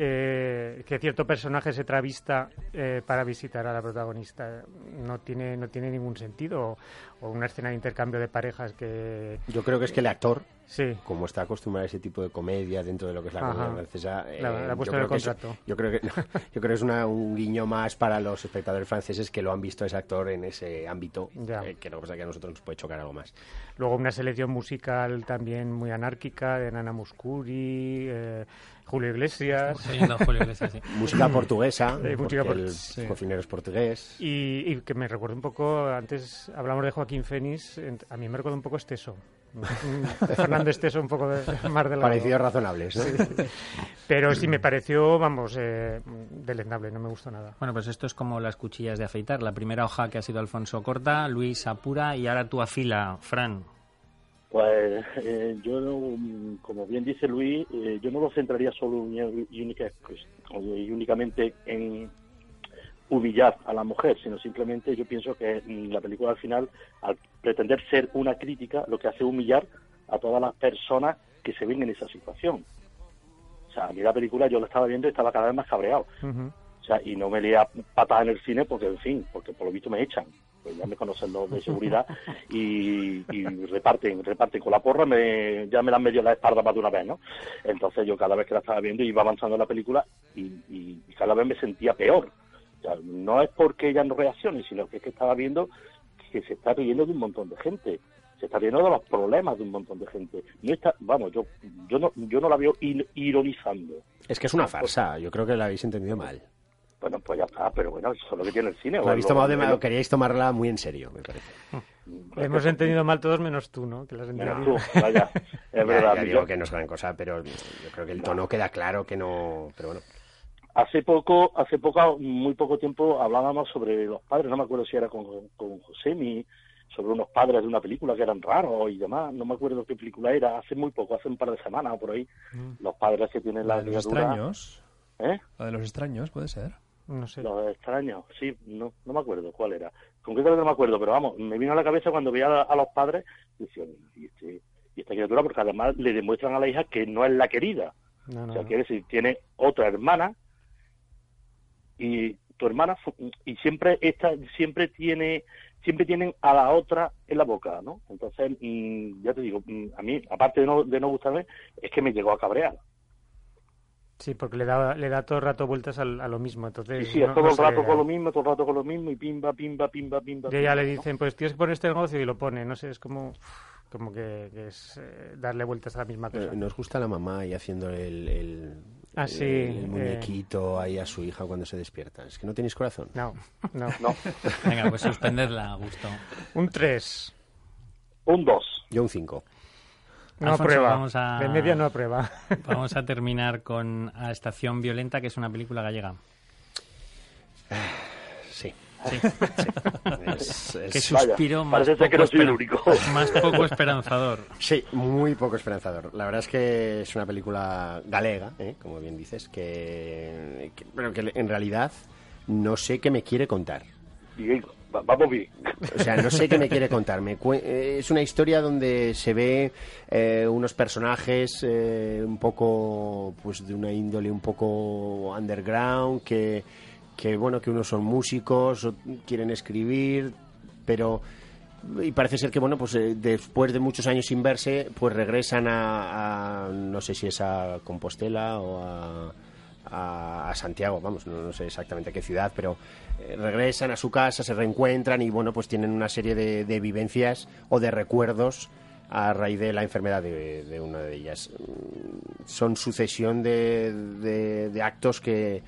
C: eh, que cierto personaje se travista eh, para visitar a la protagonista no tiene no tiene ningún sentido o, o una escena de intercambio de parejas que
B: Yo creo que es que el actor,
C: sí
B: como está acostumbrado a ese tipo de comedia dentro de lo que es la
C: Ajá.
B: comedia francesa, eh,
C: La- la ha puesto
B: yo, creo es,
C: contrato.
B: yo creo que yo creo que es una- un guiño más para los espectadores franceses que lo han visto a ese actor en ese ámbito, eh, que que pasa que a nosotros nos puede chocar algo más.
C: luego una selección musical también muy anárquica de Nana Muscuri eh, Julio Iglesias
A: Oyendo a Julio Iglesias, sí.
B: Música portuguesa,
C: Eh, música por-
B: el
C: sí.
B: cocinero es portugués.
C: Y, y que me recuerda un poco, antes hablamos de Joaquín Fénix, a mí me recuerda un poco Esteso. De Fernando Esteso, un poco de, más delgado.
B: Parecidos razonables, ¿no?
C: Pero sí me pareció, vamos, eh, deleznable, no me gustó nada.
A: Bueno, pues esto es como las cuchillas de afeitar. La primera hoja que ha sido Alfonso corta, Luis apura y ahora tú afila, Fran.
G: Pues eh, yo, como bien dice Luis, eh, yo no lo centraría solo y, y única- pues, y únicamente en humillar a la mujer, sino simplemente yo pienso que la película al final, al pretender ser una crítica, lo que hace es humillar a todas las personas que se ven en esa situación. O sea, a mí la película yo la estaba viendo y estaba cada vez más cabreado. O sea, y no me lea patada en el cine porque, en fin, porque por lo visto me echan. Pues ya me conocen los de seguridad y, y reparten, reparten con la porra, me, ya me dan medio la espalda más de una vez, ¿no? Entonces yo cada vez que la estaba viendo iba avanzando la película y, y- y cada vez me sentía peor. O sea, no es porque ella no reaccione, sino que es que estaba viendo que se está riendo de un montón de gente. Se está riendo de los problemas de un montón de gente. No está, vamos, yo, yo no, yo no la veo ir- ironizando.
B: Es que es una farsa, yo creo que la habéis entendido mal.
G: Bueno, pues ya está, pero bueno, eso es lo que tiene el cine.
B: Habéis tomado de- queríais tomarla muy en serio, me parece.
C: Lo hemos entendido mal todos menos tú, ¿no? Que lo has
G: Menos
C: entendido.
G: tú, vaya, es
B: Ya-
G: verdad.
B: ya
G: yo-
B: digo que no es gran cosa, pero yo creo que el tono queda claro que no... Pero bueno,
G: Hace poco, hace poco, muy poco tiempo hablábamos sobre los padres, no me acuerdo si era con, con Josemi, sobre unos padres de una película que eran raros y demás, no me acuerdo qué película era, hace muy poco, hace un par de semanas o por ahí, los padres que tienen
D: La
G: la
D: de los
G: criatura,
D: extraños.
G: ¿eh?
D: La de los extraños, puede ser.
C: No sé.
G: Los extraños, sí, no, no me acuerdo cuál era. Concretamente no me acuerdo, pero vamos, me vino a la cabeza cuando veía a, a los padres y decía, y, este- y esta criatura, porque además le demuestran a la hija que no es la querida.
C: No, no,
G: O sea, quiere decir, tiene otra hermana y tu hermana y siempre esta siempre tiene siempre tienen a la otra en la boca, ¿no? Entonces, mm, ya te digo, mm, a mí aparte de no, de no gustarme es que me llegó a cabrear.
C: Sí, porque le da, le da todo el rato vueltas al- a, lo mismo. Entonces,
G: sí,
C: no-
G: es todo
C: no
G: el
C: sé,
G: rato con lo mismo, todo el rato con lo mismo y pimba, pimba, pimba, pimba.
C: Y ella
G: pimba,
C: le
G: ¿no?
C: dicen, pues tienes que poner este negocio y lo pone. No sé, es como, como que, que es eh, darle vueltas a la misma cosa.
B: eh, nos gusta la mamá ahí haciendo el, el,
C: Ah, sí,
B: el
C: eh.
B: muñequito ahí a su hija cuando se despierta. Es que no tenéis corazón.
C: No, no.
G: No,
A: Venga, pues suspendedla a gusto.
C: Un 3.
G: un 2.
B: Yo un 5.
C: No
A: Alfonso,
C: aprueba.
A: vamos a-
C: De media no aprueba.
A: Vamos a terminar con A Estación Violenta, que es una película gallega.
B: Sí.
A: Sí.
B: Es- es-
A: Qué suspiro más
G: parece ser que
A: poco
G: no soy el único.
A: Más poco esperanzador.
B: Sí, muy poco esperanzador. La verdad es que es una película galega, ¿eh? como bien dices, que, que- pero que en realidad no sé qué me quiere contar.
G: Bien, va- vamos bien.
B: O sea, no sé qué me quiere contar. Me cue- eh, es una historia donde se ve eh, unos personajes eh, un poco, pues de una índole un poco underground, que, que bueno, que unos son músicos, quieren escribir, pero y parece ser que bueno, pues eh, después de muchos años sin verse, pues regresan a, a- no sé si es a Compostela o a a, Santiago, vamos, no, sé exactamente a qué ciudad, pero eh, regresan a su casa, se reencuentran y bueno, pues tienen una serie de, de vivencias o de recuerdos a raíz de la enfermedad de, una de ellas. Mm, Son sucesión de, de- actos que,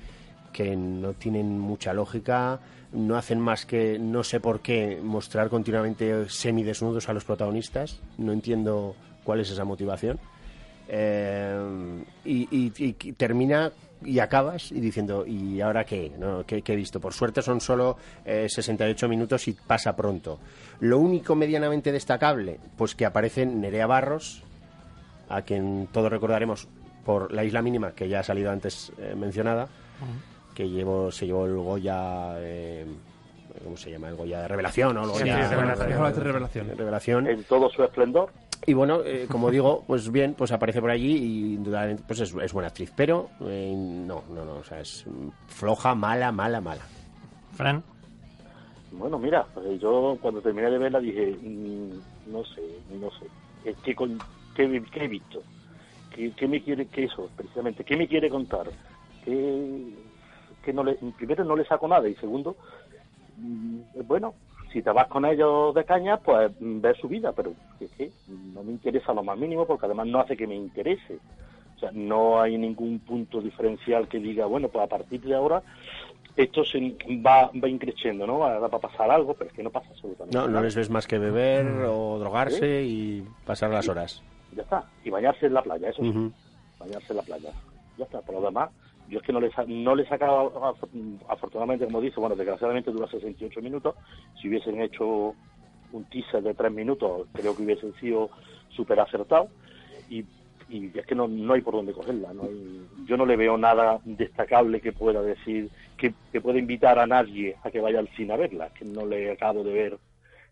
B: que no tienen mucha lógica, no hacen más que, no sé por qué, mostrar continuamente semidesnudos a los protagonistas. No entiendo cuál es esa motivación. Eh, y termina y acabas y diciendo, ¿y ahora qué? ¿No? ¿Qué, qué he visto? Por suerte son solo eh, 68 minutos y pasa pronto. Lo único medianamente destacable, pues que aparece Nerea Barros, a quien todos recordaremos por la isla mínima, que ya ha salido antes eh, mencionada, que llevó, se llevó el Goya, eh, ¿cómo se llama? El Goya de Revelación el Goya
C: sí, Revelación.
D: Revelación.
B: Revelación.
G: En todo su esplendor.
B: Y bueno, eh, como digo, pues bien, pues aparece por allí y indudablemente pues es, es buena actriz, pero eh, no, no, no, o sea, es floja, mala, mala, mala.
A: Fran,
G: Bueno, mira, pues yo cuando terminé de verla dije, mm, no sé, no sé, ¿qué, con- qué- qué he visto? ¿Qué, qué me quiere, qué eso, precisamente, qué me quiere contar? ¿Qué, qué no le, primero no le saco nada y segundo, mm, bueno, si te vas con ellos de caña, pues mm, ver su vida, pero es que no me interesa lo más mínimo porque además no hace que me interese. O sea, no hay ningún punto diferencial que diga, bueno, pues a partir de ahora esto se va, va increciendo, ¿no? Va, a pasar algo, pero es que no pasa absolutamente
B: No, no
G: nada.
B: les ves más que beber o drogarse y pasar las horas.
G: Ya está. Y bañarse en la playa, eso sí, bañarse en la playa. Ya está. Por lo demás, yo es que no le, no le sacaba, af- afortunadamente, como dice, bueno, desgraciadamente dura 68 minutos. Si hubiesen hecho un teaser de 3 minutos, creo que hubiesen sido súper acertados. Y, y es que no, no hay por dónde cogerla. No yo no le veo nada destacable que pueda decir, que, que pueda invitar a nadie a que vaya al cine a verla. Que no le acabo de ver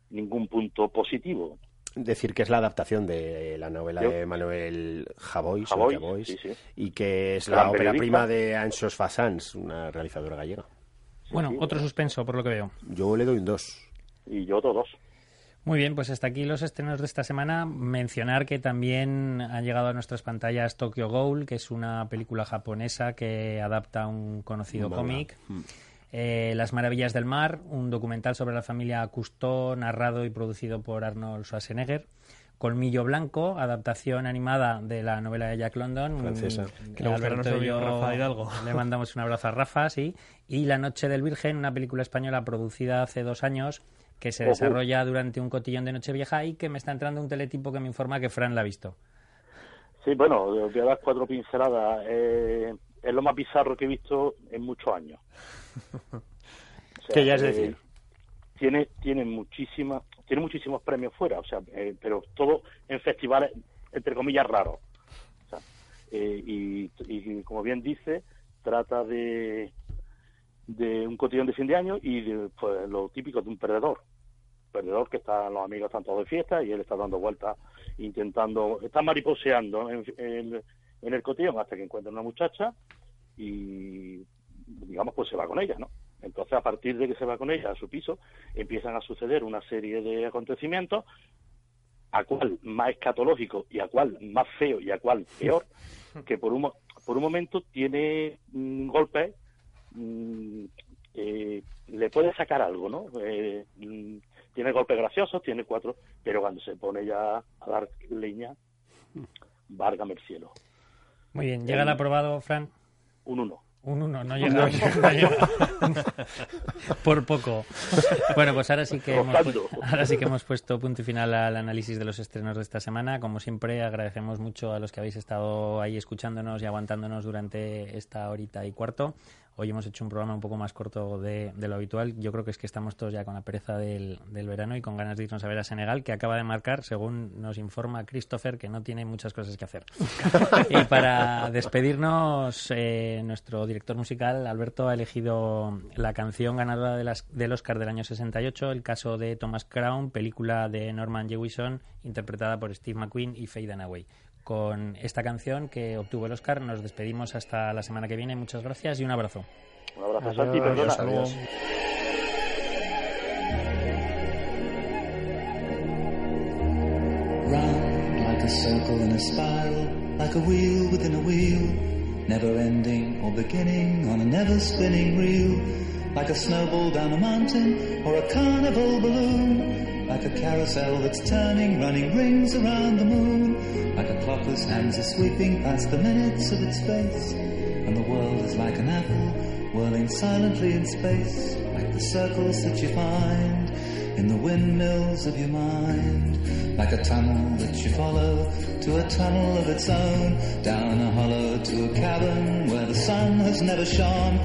G: ningún punto positivo.
B: Decir que es la adaptación de la novela
G: Yo-
B: de Manuel Javois,
G: Javois,
B: Javois,
G: sí, sí.
B: y que es
G: Gran
B: la ópera prima de Anxos Fassans, una realizadora gallega.
A: bueno, otro suspenso por lo que veo.
B: Yo le doy un 2.
G: Y yo todos.
A: Muy bien, pues hasta aquí los estrenos de esta semana. Mencionar que también han llegado a nuestras pantallas Tokyo Ghoul, que es una película japonesa que adapta un conocido cómic.
B: Mm.
A: Eh, Las maravillas del mar, un documental sobre la familia Cousteau, narrado y producido por Arnold Schwarzenegger. Colmillo Blanco, adaptación animada de la novela de Jack London.
B: Francesa.
D: Que le gustará
A: Alberto y yo
D: Rafa Hidalgo.
A: Le mandamos un abrazo a Rafa, sí. Y La Noche del Virgen, una película española producida hace dos años que se
G: Ojo.
A: desarrolla durante un cotillón de Nochevieja y que me está entrando un teletipo que me informa que Fran la ha visto.
G: Sí, bueno, voy a dar cuatro pinceladas. Eh, es lo más bizarro que he visto en muchos años. O sea,
B: ¿Qué ya es
G: eh,
B: decir?
G: Tiene, tiene, muchísima, tiene muchísimos premios fuera, o sea, eh, pero todo en festivales, entre comillas, raros. O sea, eh, y, y como bien dice, trata de, de un cotillón de fin de año y de pues, lo típico de un perdedor. Perdedor que está, los amigos están todos de fiesta y él está dando vueltas, intentando, está mariposeando en, en- en el cotillón hasta que encuentra una muchacha y, digamos, pues se va con ella, ¿no? Entonces, a partir de que se va con ella a su piso, empiezan a suceder una serie de acontecimientos, a cual más escatológico y a cual más feo y a cual peor, que por un, por un momento tiene un golpe, mm, eh, le puede sacar algo, ¿no? Eh, mm, tiene golpes graciosos, tiene cuatro, pero cuando se pone ya a dar leña, válgame el cielo.
A: Muy bien, llega el aprobado, Fran.
G: Un uno.
A: Un uno, no llega. no llega. Por poco. Bueno, pues ahora sí que hemos, ahora sí que hemos puesto punto y final al análisis de los estrenos de esta semana. Como siempre, agradecemos mucho a los que habéis estado ahí escuchándonos y aguantándonos durante esta horita y cuarto. Hoy hemos hecho un programa un poco más corto de, de lo habitual. Yo creo que es que estamos todos ya con la pereza del, del verano y con ganas de irnos a ver a Senegal, que acaba de marcar, según nos informa Christopher, que no tiene muchas cosas que hacer. y para despedirnos, eh, nuestro director musical, Alberto, ha elegido la canción ganadora de las- del Oscar del año 68, el caso de Thomas Crown, película de Norman Jewison, interpretada por Steve McQueen y Faye Dunaway. Con esta canción que obtuvo el Oscar, nos despedimos hasta la semana que viene. Muchas gracias y un abrazo.
G: Un abrazo,
C: Adiós,
G: Santi, perdona.
B: adiós.
H: round like a circle in a spiral, like a wheel within a wheel, never ending or beginning on a never spinning reel, like a snowball down a mountain or a carnival balloon, like a carousel that's turning, running rings around the moon, like a clock whose hands are sweeping past the minutes of its face, and the world is like an apple whirling silently in space, like the circles that you find in the windmills of your mind. Like a tunnel that you follow to a tunnel of its own, down a hollow to a cavern where the sun has never shone.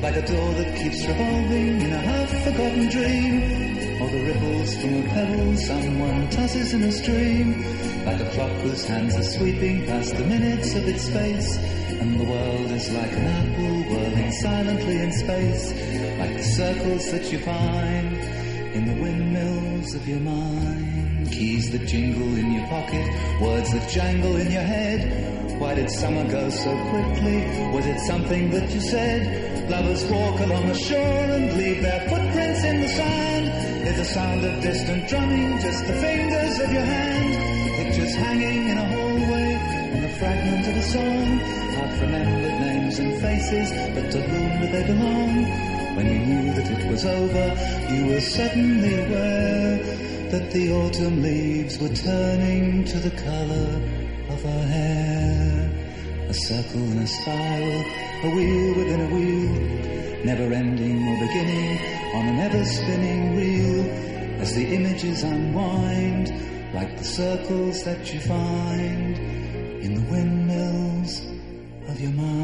H: Like a door that keeps revolving in a half-forgotten dream, or the ripples from a pebble someone tosses in a stream. Like a clock whose hands are sweeping past the minutes of its space, and the world is like an apple whirling silently in space. Like the circles that you find in the windmills of your mind. Keys that jingle in your pocket, words that jangle in your head. Why did summer go so quickly? Was it something that you said? Lovers walk along the shore and leave their footprints in the sand. Sound of distant drumming just the fingers of your hand? Pictures hanging in a hallway and a fragment of a song. Half remembered names and faces, but to whom do they belong? When you knew that it was over, you were suddenly aware that the autumn leaves were turning to the color of her hair. A circle and a spiral, a wheel within a wheel, never ending or beginning on an ever spinning reel as the images unwind like the circles that you find in the windmills of your mind.